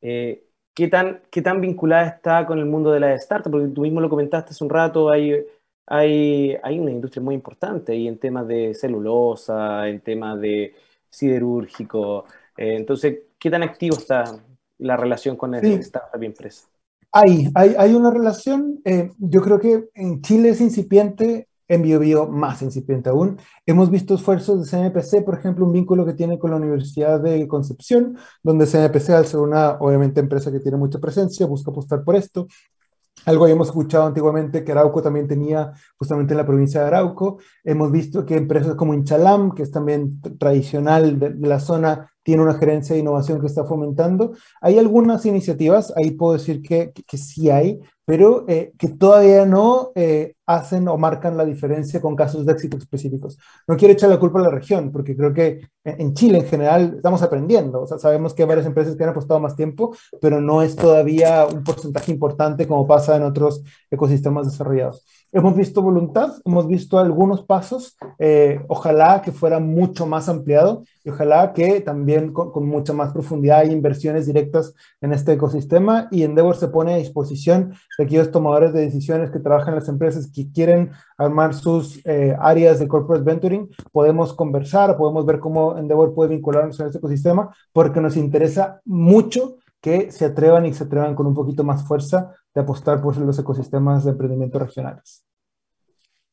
eh, ¿qué, tan, ¿qué tan vinculada está con el mundo de la startup? Porque tú mismo lo comentaste hace un rato, hay, hay, hay una industria muy importante y en temas de celulosa, en temas de siderúrgico. Eh, entonces, ¿qué tan activo está la relación con el startup y empresa? Hay, hay, hay una relación, eh, yo creo que en Chile es incipiente, en BioBio más incipiente aún. Hemos visto esfuerzos de CNPC, por ejemplo, un vínculo que tiene con la Universidad de Concepción, donde CNPC, al ser una, obviamente, empresa que tiene mucha presencia, busca apostar por esto. Algo habíamos escuchado antiguamente que Arauco también tenía justamente en la provincia de Arauco. Hemos visto que empresas como Inchalam, que es también tradicional de, la zona, tiene una gerencia de innovación que está fomentando. Hay algunas iniciativas, ahí puedo decir que, que, sí hay, pero eh, que todavía no eh, hacen o marcan la diferencia con casos de éxito específicos. No quiero echar la culpa a la región, porque creo que en Chile en general estamos aprendiendo. O sea, sabemos que hay varias empresas que han apostado más tiempo, pero no es todavía un porcentaje importante como pasa en otros ecosistemas desarrollados. Hemos visto voluntad, hemos visto algunos pasos, eh, ojalá que fuera mucho más ampliado y ojalá que también con, mucha más profundidad hay inversiones directas en este ecosistema y Endeavor se pone a disposición de aquellos tomadores de decisiones que trabajan en las empresas que quieren armar sus eh, áreas de corporate venturing, podemos conversar, podemos ver cómo Endeavor puede vincularnos en este ecosistema porque nos interesa mucho que se atrevan y se atrevan con un poquito más fuerza de apostar por los ecosistemas de emprendimiento regionales.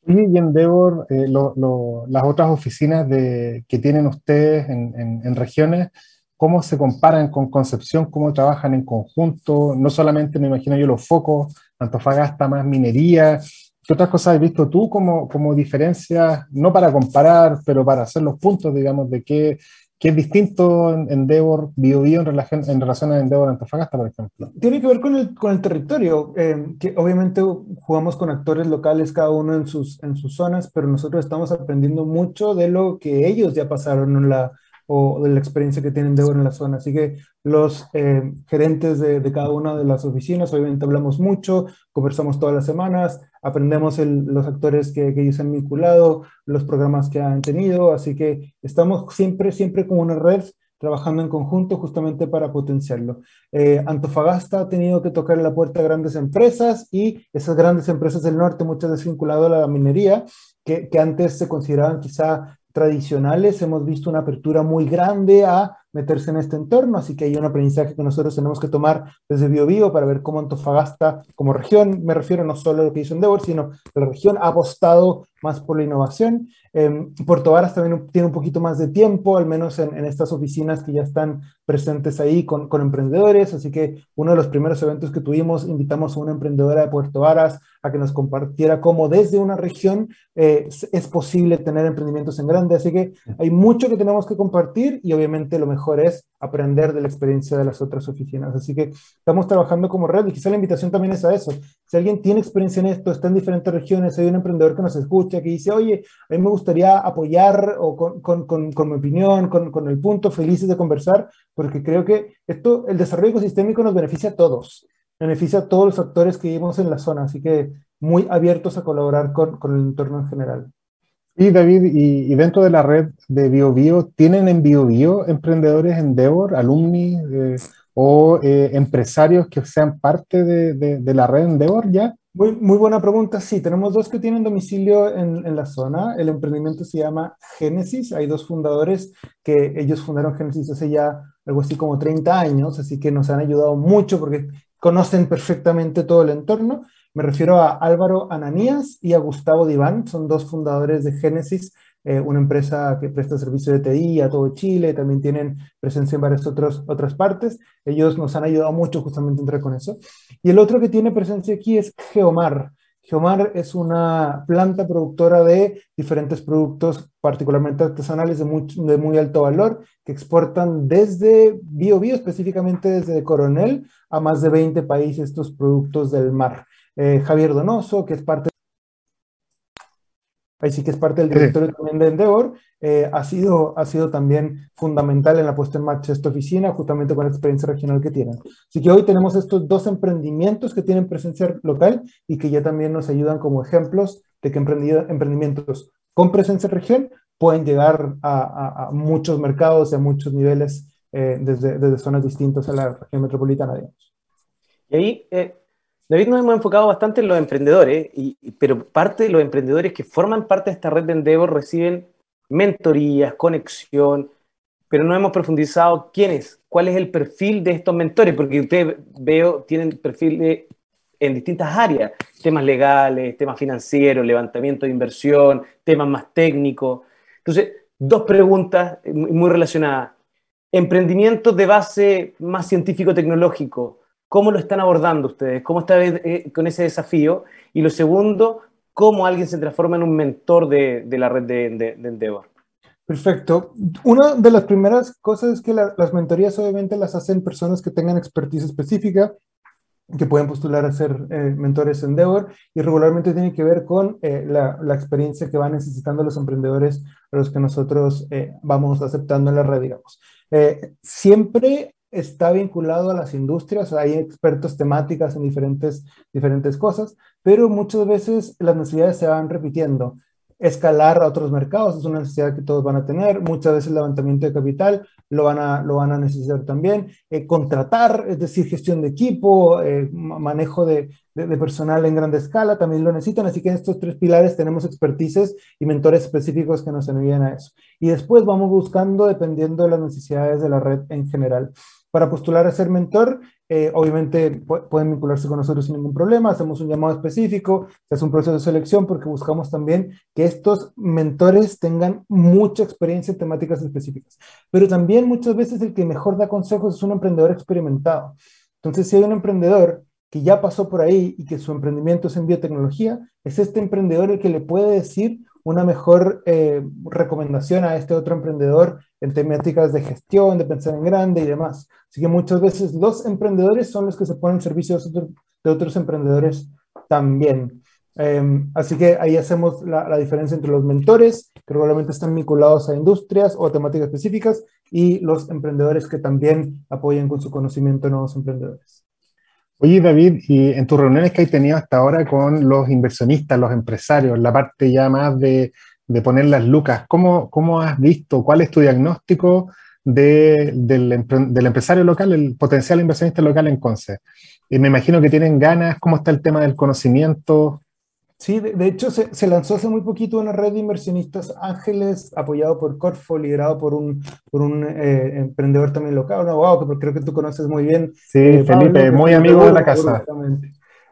Y Endeavor, eh, las otras oficinas de, que tienen ustedes en, regiones, ¿cómo se comparan con Concepción? ¿Cómo trabajan en conjunto? No solamente, me imagino yo, los focos, Antofagasta más minería. ¿Qué otras cosas has visto tú como, como diferencias, no para comparar, pero para hacer los puntos, digamos, de qué, ¿Qué es distinto en Endeavor Bio, Bio en, relación, en relación a Endeavor Antofagasta, por ejemplo? Tiene que ver con el, con el territorio, eh, que obviamente jugamos con actores locales, cada uno en sus, en sus zonas, pero nosotros estamos aprendiendo mucho de lo que ellos ya pasaron en la, o de la experiencia que tienen Endeavor en la zona. Así que los eh, gerentes de, de, cada una de las oficinas, obviamente hablamos mucho, conversamos todas las semanas, aprendemos los actores que, ellos han vinculado, los programas que han tenido, así que estamos siempre, siempre como una red trabajando en conjunto justamente para potenciarlo. Eh, Antofagasta ha tenido que tocar la puerta a grandes empresas y esas grandes empresas del norte, muchas veces vinculadas a la minería, que, que antes se consideraban quizá tradicionales, hemos visto una apertura muy grande a meterse en este entorno, así que hay un aprendizaje que nosotros tenemos que tomar desde BioBio para ver cómo Antofagasta como región, me refiero no solo a lo que hizo Endeavor, sino la región ha apostado más por la innovación. Eh, Puerto Varas también tiene un poquito más de tiempo, al menos en, estas oficinas que ya están presentes ahí con, con, emprendedores, así que uno de los primeros eventos que tuvimos, invitamos a una emprendedora de Puerto Varas a que nos compartiera cómo desde una región eh, es posible tener emprendimientos en grande, así que hay mucho que tenemos que compartir y obviamente lo mejor es aprender de la experiencia de las otras oficinas. Así que estamos trabajando como red y quizá la invitación también es a eso. Si alguien tiene experiencia en esto, está en diferentes regiones, hay un emprendedor que nos escucha, que dice, oye, a mí me gustaría apoyar o con, con, con, con mi opinión, con, el punto, felices de conversar, porque creo que esto, el desarrollo ecosistémico nos beneficia a todos, beneficia a todos los actores que vivimos en la zona, así que muy abiertos a colaborar con el entorno en general. Y David, y, dentro de la red de BioBio, ¿tienen en BioBio emprendedores Endeavor, alumni eh, o eh, empresarios que sean parte de, de, la red Endeavor ya? Muy, muy buena pregunta. Sí, tenemos dos que tienen domicilio en, en, la zona. El emprendimiento se llama Génesis. Hay dos fundadores que ellos fundaron Génesis hace ya algo así como 30 años, así que nos han ayudado mucho porque conocen perfectamente todo el entorno. Me refiero a Álvaro Ananías y a Gustavo Diván, son dos fundadores de Génesis, eh, una empresa que presta servicio de TI a todo Chile, también tienen presencia en varias otros, otras partes. Ellos nos han ayudado mucho justamente a entrar con eso. Y el otro que tiene presencia aquí es Geomar. Geomar es una planta productora de diferentes productos, particularmente artesanales de muy, de muy alto valor, que exportan desde Bio Bio, específicamente desde Coronel, a más de 20 países estos productos del mar. Eh, Javier Donoso, que es parte, ahí sí que es parte del directorio también de Endeavor, eh, ha, sido, ha sido también fundamental en la puesta en marcha de esta oficina, justamente con la experiencia regional que tienen. Así que hoy tenemos estos dos emprendimientos que tienen presencia local y que ya también nos ayudan como ejemplos de que emprendimientos con presencia en región pueden llegar a, muchos mercados y a muchos niveles eh, desde, desde, zonas distintas a la región metropolitana, digamos. Y ahí, David, nos hemos enfocado bastante en los emprendedores, pero parte de los emprendedores que forman parte de esta red de Endeavor reciben mentorías, conexión, pero no hemos profundizado quiénes, cuál es el perfil de estos mentores, porque ustedes veo tienen perfil en distintas áreas, temas legales, temas financieros, levantamiento de inversión, temas más técnicos. Entonces, dos preguntas muy relacionadas. Emprendimientos de base más científico-tecnológico, ¿Cómo lo están abordando ustedes? ¿Cómo está eh, con ese desafío? Y lo segundo, ¿cómo alguien se transforma en un mentor de, la red de, de, Endeavor? Perfecto. Una de las primeras cosas es que las mentorías obviamente las hacen personas que tengan expertise específica, que pueden postular a ser eh, mentores Endeavor y regularmente tiene que ver con eh, la, la, experiencia que van necesitando los emprendedores a los que nosotros vamos aceptando en la red, digamos. siempre está vinculado a las industrias, hay expertos temáticas en diferentes, diferentes cosas, pero muchas veces las necesidades se van repitiendo escalar a otros mercados, es una necesidad que todos van a tener, muchas veces levantamiento de capital lo van a, lo van a necesitar también, eh, contratar, es decir, gestión de equipo, eh, manejo de, de, personal en grande escala, también lo necesitan, así que en estos tres pilares tenemos expertices y mentores específicos que nos ayudan a eso. Y después vamos buscando dependiendo de las necesidades de la red en general. Para postular a ser mentor, eh, obviamente pueden vincularse con nosotros sin ningún problema, hacemos un llamado específico, se hace un proceso de selección porque buscamos también que estos mentores tengan mucha experiencia en temáticas específicas. Pero también muchas veces el que mejor da consejos es un emprendedor experimentado. Entonces, si hay un emprendedor que ya pasó por ahí y que su emprendimiento es en biotecnología, es este emprendedor el que le puede decir una mejor eh, recomendación a este otro emprendedor en temáticas de gestión, de pensar en grande y demás. Así que muchas veces los emprendedores son los que se ponen en servicio de otros emprendedores también. Em, así que ahí hacemos la, diferencia entre los mentores, que probablemente están vinculados a industrias o temáticas específicas, y los emprendedores que también apoyan con su conocimiento a nuevos emprendedores. Oye, David, y en tus reuniones que hay tenido hasta ahora con los inversionistas, los empresarios, la parte ya más de, de poner las lucas, ¿cómo, ¿cómo, has visto? ¿Cuál es tu diagnóstico del, del, empresario local, el potencial inversionista local en Conce? Y me imagino que tienen ganas, ¿cómo está el tema del conocimiento? Sí, de, hecho se, se, lanzó hace muy poquito una red de inversionistas ángeles apoyado por Corfo, liderado por un, por un eh, emprendedor también local, no, wow, que creo que tú conoces muy bien. Sí, eh, Felipe, muy amigo de la casa.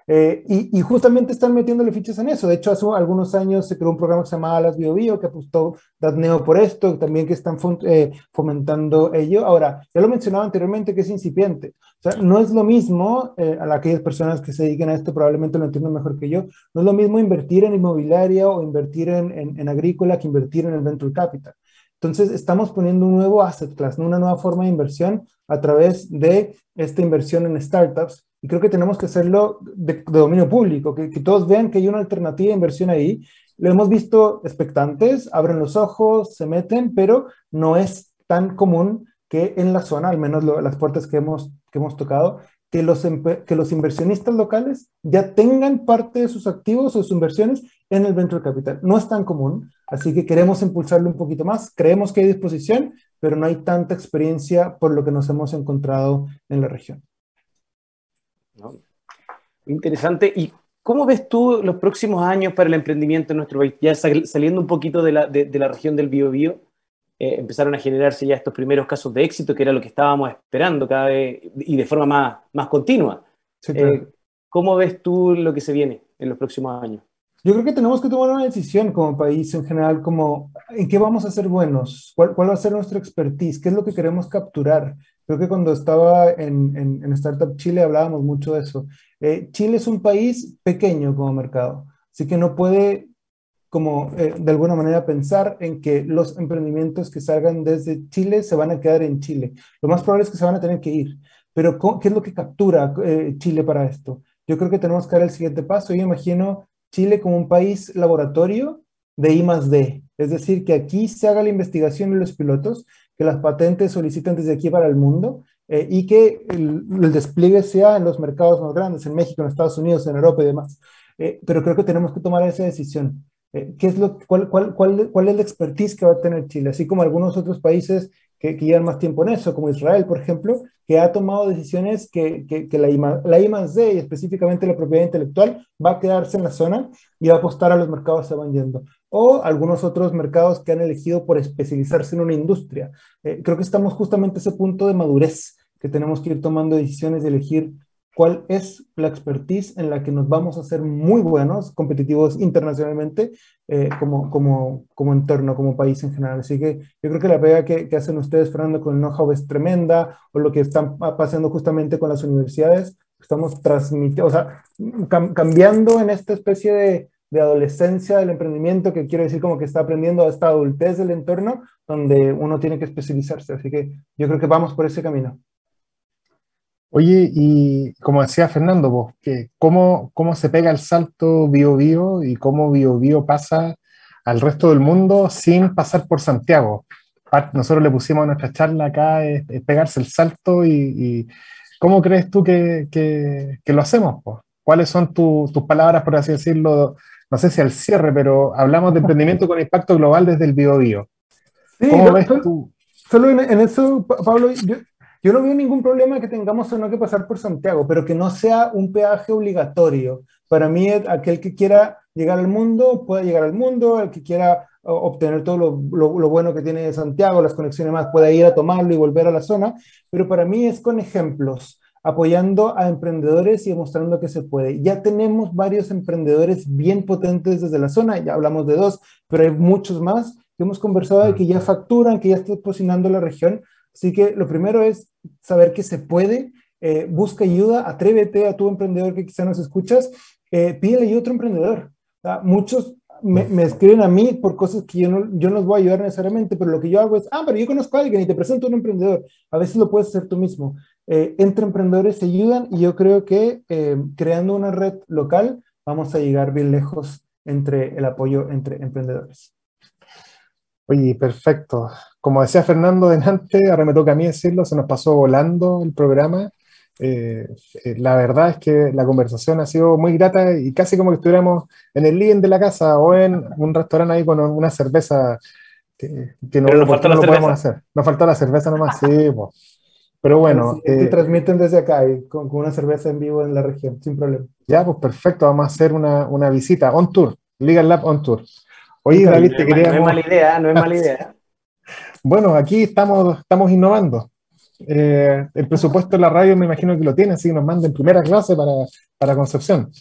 Eh, y, justamente están metiéndole fichas en eso. De hecho, hace algunos años se creó un programa que se llamaba Las Bio, Bio que apostó Datneo por esto, también que están eh, fomentando ello. Ahora, ya lo mencionaba anteriormente que es incipiente. O sea, no es lo mismo, eh, a aquellas personas que se dediquen a esto probablemente lo entiendan mejor que yo, no es lo mismo invertir en inmobiliaria o invertir en, en, agrícola que invertir en el venture capital. Entonces, estamos poniendo un nuevo asset class, una nueva forma de inversión a través de esta inversión en startups y creo que tenemos que hacerlo de, dominio público, que, todos vean que hay una alternativa de inversión ahí. Lo hemos visto expectantes, abren los ojos, se meten, pero no es tan común que en la zona, al menos las puertas que hemos, que hemos tocado, que los, que los inversionistas locales ya tengan parte de sus activos o sus inversiones en el venture capital. No es tan común, así que queremos impulsarlo un poquito más. Creemos que hay disposición, pero no hay tanta experiencia por lo que nos hemos encontrado en la región. Interesante. ¿Y cómo ves tú los próximos años para el emprendimiento en nuestro país? Ya saliendo un poquito de la, de, la región del Biobío, eh, empezaron a generarse ya estos primeros casos de éxito, que era lo que estábamos esperando cada vez y de forma más, más continua. Eh, ¿Cómo ves tú lo que se viene en los próximos años? Yo creo que tenemos que tomar una decisión como país en general, como en qué vamos a ser buenos, cuál, cuál va a ser nuestra expertise, qué es lo que queremos capturar, Creo que cuando estaba en, en, Startup Chile hablábamos mucho de eso. Eh, Chile es un país pequeño como mercado, así que no puede como eh, de alguna manera pensar en que los emprendimientos que salgan desde Chile se van a quedar en Chile. Lo más probable es que se van a tener que ir. Pero ¿qué es lo que captura eh, Chile para esto? Yo creo que tenemos que dar el siguiente paso. Yo imagino Chile como un país laboratorio de I más D. Es decir, que aquí se haga la investigación en los pilotos, que las patentes soliciten desde aquí para el mundo eh, y que el, despliegue sea en los mercados más grandes, en México, en Estados Unidos, en Europa y demás. Eh, pero creo que tenemos que tomar esa decisión. Eh, ¿qué es lo, cuál, cuál, cuál, cuál, es la expertise que va a tener Chile? Así como algunos otros países que, que, llevan más tiempo en eso, como Israel, por ejemplo, que ha tomado decisiones que, que, que la, IMA, la y específicamente la propiedad intelectual va a quedarse en la zona y va a apostar a los mercados que van yendo o algunos otros mercados que han elegido por especializarse en una industria. Eh, creo que estamos justamente a ese punto de madurez, que tenemos que ir tomando decisiones de elegir cuál es la expertise en la que nos vamos a hacer muy buenos, competitivos internacionalmente, eh, como, como, como entorno, como país en general. Así que yo creo que la pega que, que hacen ustedes, Fernando, con el know-how es tremenda, o lo que están pasando justamente con las universidades, estamos transmitiendo, o sea, cambiando en esta especie de, de adolescencia del emprendimiento, que quiero decir como que está aprendiendo esta adultez del entorno, donde uno tiene que especializarse. Así que yo creo que vamos por ese camino. Oye, y como decía Fernando, vos, que cómo, ¿cómo se pega el salto bio-bio y cómo bio-bio pasa al resto del mundo sin pasar por Santiago? nosotros le pusimos a nuestra charla acá es, pegarse el salto y, ¿cómo crees tú que, que, lo hacemos? ¿Cuáles son tus palabras, por así decirlo? No sé si al cierre, pero hablamos de emprendimiento con impacto global desde el bio, -bio. ¿Cómo ves tú? Solo en, eso, Pablo, yo, yo no veo ningún problema que tengamos o no que pasar por Santiago, pero que no sea un peaje obligatorio. Para mí, aquel que quiera llegar al mundo, pueda llegar al mundo, el que quiera obtener todo lo, lo, bueno que tiene Santiago, las conexiones más, pueda ir a tomarlo y volver a la zona, pero para mí es con ejemplos, apoyando a emprendedores y demostrando que se puede. Ya tenemos varios emprendedores bien potentes desde la zona, ya hablamos de dos, pero hay muchos más que hemos conversado de que ya facturan, que ya están cocinando la región. Así que lo primero es saber que se puede, eh, busca ayuda, atrévete a tu emprendedor que quizá nos escuchas, eh, pídele ayuda a otro emprendedor. Muchos me, escriben a mí por cosas que yo no, yo no los voy a ayudar necesariamente, pero lo que yo hago es, ah, pero yo conozco a alguien y te presento a un emprendedor. A veces lo puedes hacer tú mismo. Eh, entre emprendedores se ayudan y yo creo que eh, creando una red local vamos a llegar bien lejos entre el apoyo entre emprendedores. Oye, perfecto. Como decía Fernando delante, ahora me toca a mí decirlo, se nos pasó volando el programa. Eh, eh, la verdad es que la conversación ha sido muy grata y casi como que estuviéramos en el living de la casa o en un restaurante ahí con una cerveza que, no, nos faltó la podemos hacer. Nos faltó la cerveza nomás, sí. Pero bueno. Eh, transmiten desde acá y con, una cerveza en vivo en la región, sin problema. Ya, pues perfecto, vamos a hacer una, una visita on tour, Legal Lab on tour. Oye, David, te queríamos... No es mala idea, no es mala idea. Bueno, aquí estamos, estamos innovando. Eh, el presupuesto de la radio me imagino que lo tiene, así que nos manda en primera clase para, para Concepción.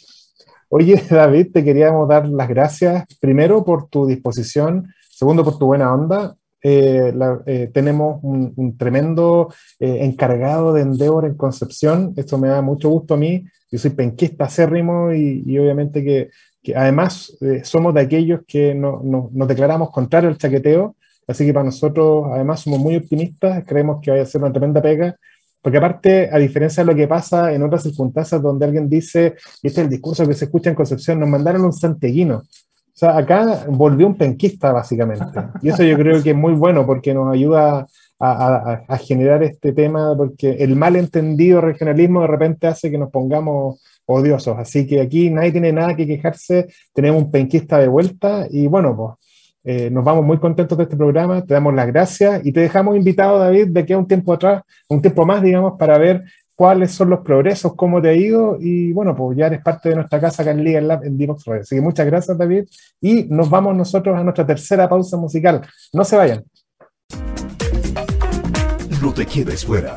Oye, David, te queríamos dar las gracias primero por tu disposición, segundo por tu buena onda. Eh, eh, tenemos un, tremendo encargado de Endeavor en Concepción, esto me da mucho gusto a mí, yo soy penquista acérrimo y, y obviamente que, que además somos de aquellos que no, no, nos declaramos contrario al chaqueteo, Así que para nosotros, además, somos muy optimistas, creemos que vaya a ser una tremenda pega, porque aparte, a diferencia de lo que pasa en otras circunstancias donde alguien dice, y este es el discurso que se escucha en Concepción, nos mandaron un santeguino. O sea, acá volvió un penquista, básicamente. Y eso yo creo que es muy bueno porque nos ayuda a, a, generar este tema, porque el malentendido regionalismo de repente hace que nos pongamos odiosos. Así que aquí nadie tiene nada que quejarse, tenemos un penquista de vuelta y bueno, pues eh, nos vamos muy contentos de este programa, te damos las gracias y te dejamos invitado, David, de aquí a un tiempo atrás, un tiempo más, digamos, para ver cuáles son los progresos, cómo te ha ido y bueno, pues ya eres parte de nuestra casa acá en Liga Lab en. Así que muchas gracias, David, y nos vamos nosotros a nuestra tercera pausa musical. No se vayan. No te quedes fuera.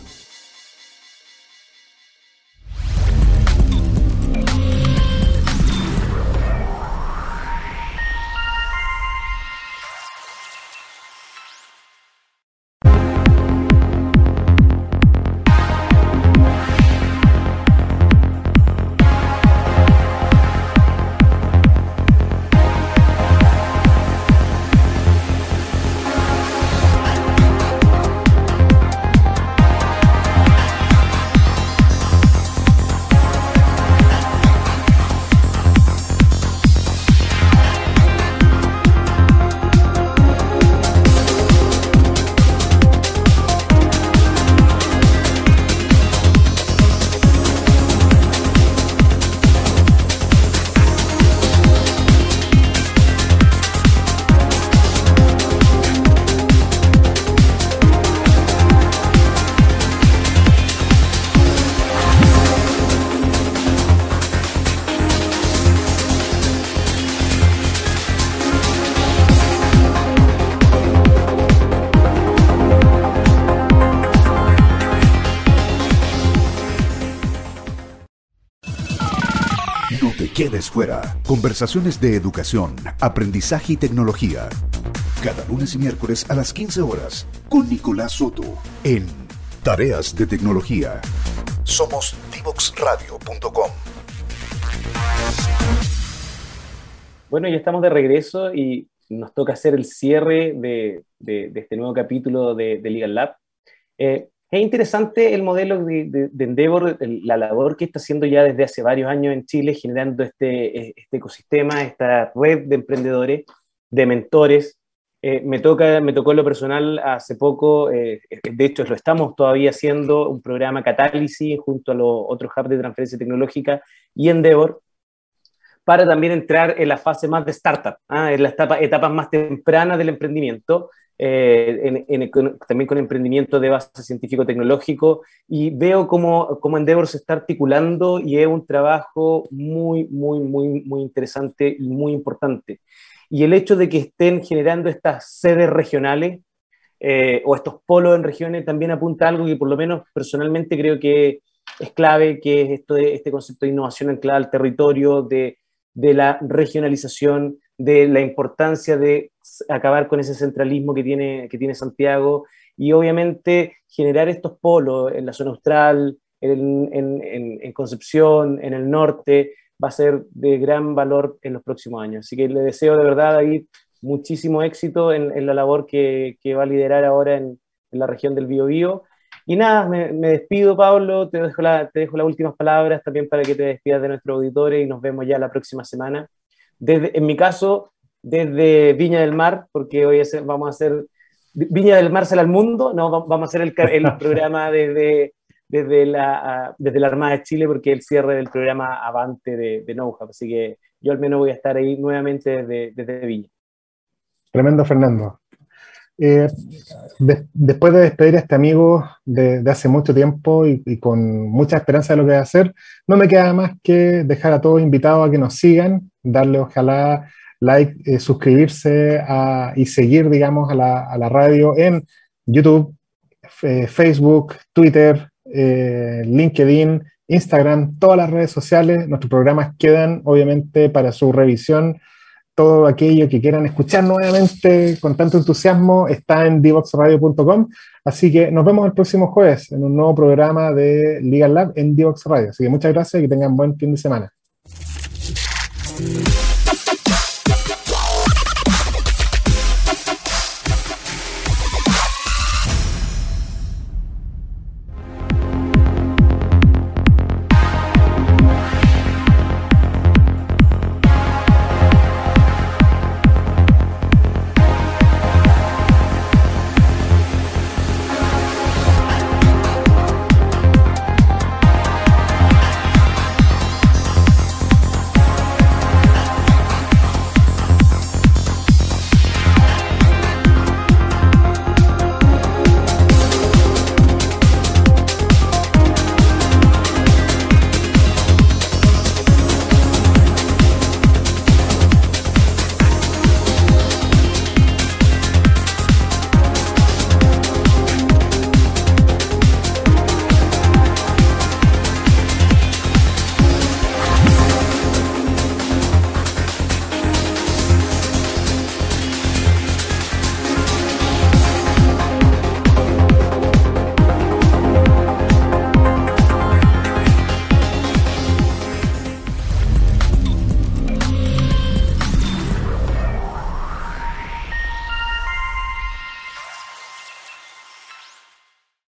Conversaciones de educación, aprendizaje y tecnología. Cada lunes y miércoles a las 15 horas con Nicolás Soto en Tareas de Tecnología. Somos divoxradio.com. Bueno, ya estamos de regreso y nos toca hacer el cierre de, este nuevo capítulo de, Legal Lab. Eh, Es interesante el modelo de, Endeavor, la labor que está haciendo ya desde hace varios años en Chile, generando este, este ecosistema, esta red de emprendedores, de mentores. Eh, me, toca, me tocó en lo personal hace poco, eh, de hecho lo estamos todavía haciendo, un programa Catálisis junto a los otros hubs de transferencia tecnológica y Endeavor, para también entrar en la fase más de startup, ¿ah? en las etapas más tempranas del emprendimiento, eh, también con emprendimiento de base científico-tecnológico, y veo cómo, cómo, Endeavor se está articulando y es un trabajo muy, muy, muy, muy interesante y muy importante. Y el hecho de que estén generando estas sedes regionales eh, o estos polos en regiones también apunta a algo que por lo menos personalmente creo que es clave, que es esto de, este concepto de innovación anclada al territorio, de de la regionalización, de la importancia de acabar con ese centralismo que tiene, que tiene Santiago y obviamente generar estos polos en la zona austral, en, en, Concepción, en el norte, va a ser de gran valor en los próximos años. Así que le deseo de verdad, David, muchísimo éxito en, la labor que, que, va a liderar ahora en, la región del Biobío y nada, me, despido, Pablo, te dejo, la, te dejo las últimas palabras también para que te despidas de nuestros auditores y nos vemos ya la próxima semana. Desde, en mi caso, desde Viña del Mar, porque hoy vamos a hacer Viña del Mar sale al mundo, no, vamos a hacer el, el programa desde, desde, la, desde la Armada de Chile, porque el cierre del programa Avante de, de así que yo al menos voy a estar ahí nuevamente desde, desde Viña. Tremendo, Fernando. Eh, después de despedir a este amigo de, hace mucho tiempo y, con mucha esperanza de lo que va a hacer, no me queda más que dejar a todos invitados a que nos sigan, darle ojalá like, eh, suscribirse y seguir, digamos, a la, radio en YouTube, Facebook, Twitter, eh, LinkedIn, Instagram, todas las redes sociales. Nuestros programas quedan, obviamente, para su revisión todo aquello que quieran escuchar nuevamente con tanto entusiasmo está en divoxradio.com. Así que nos vemos el próximo jueves en un nuevo programa de Legal Lab en Divox Radio. Así que muchas gracias y que tengan buen fin de semana.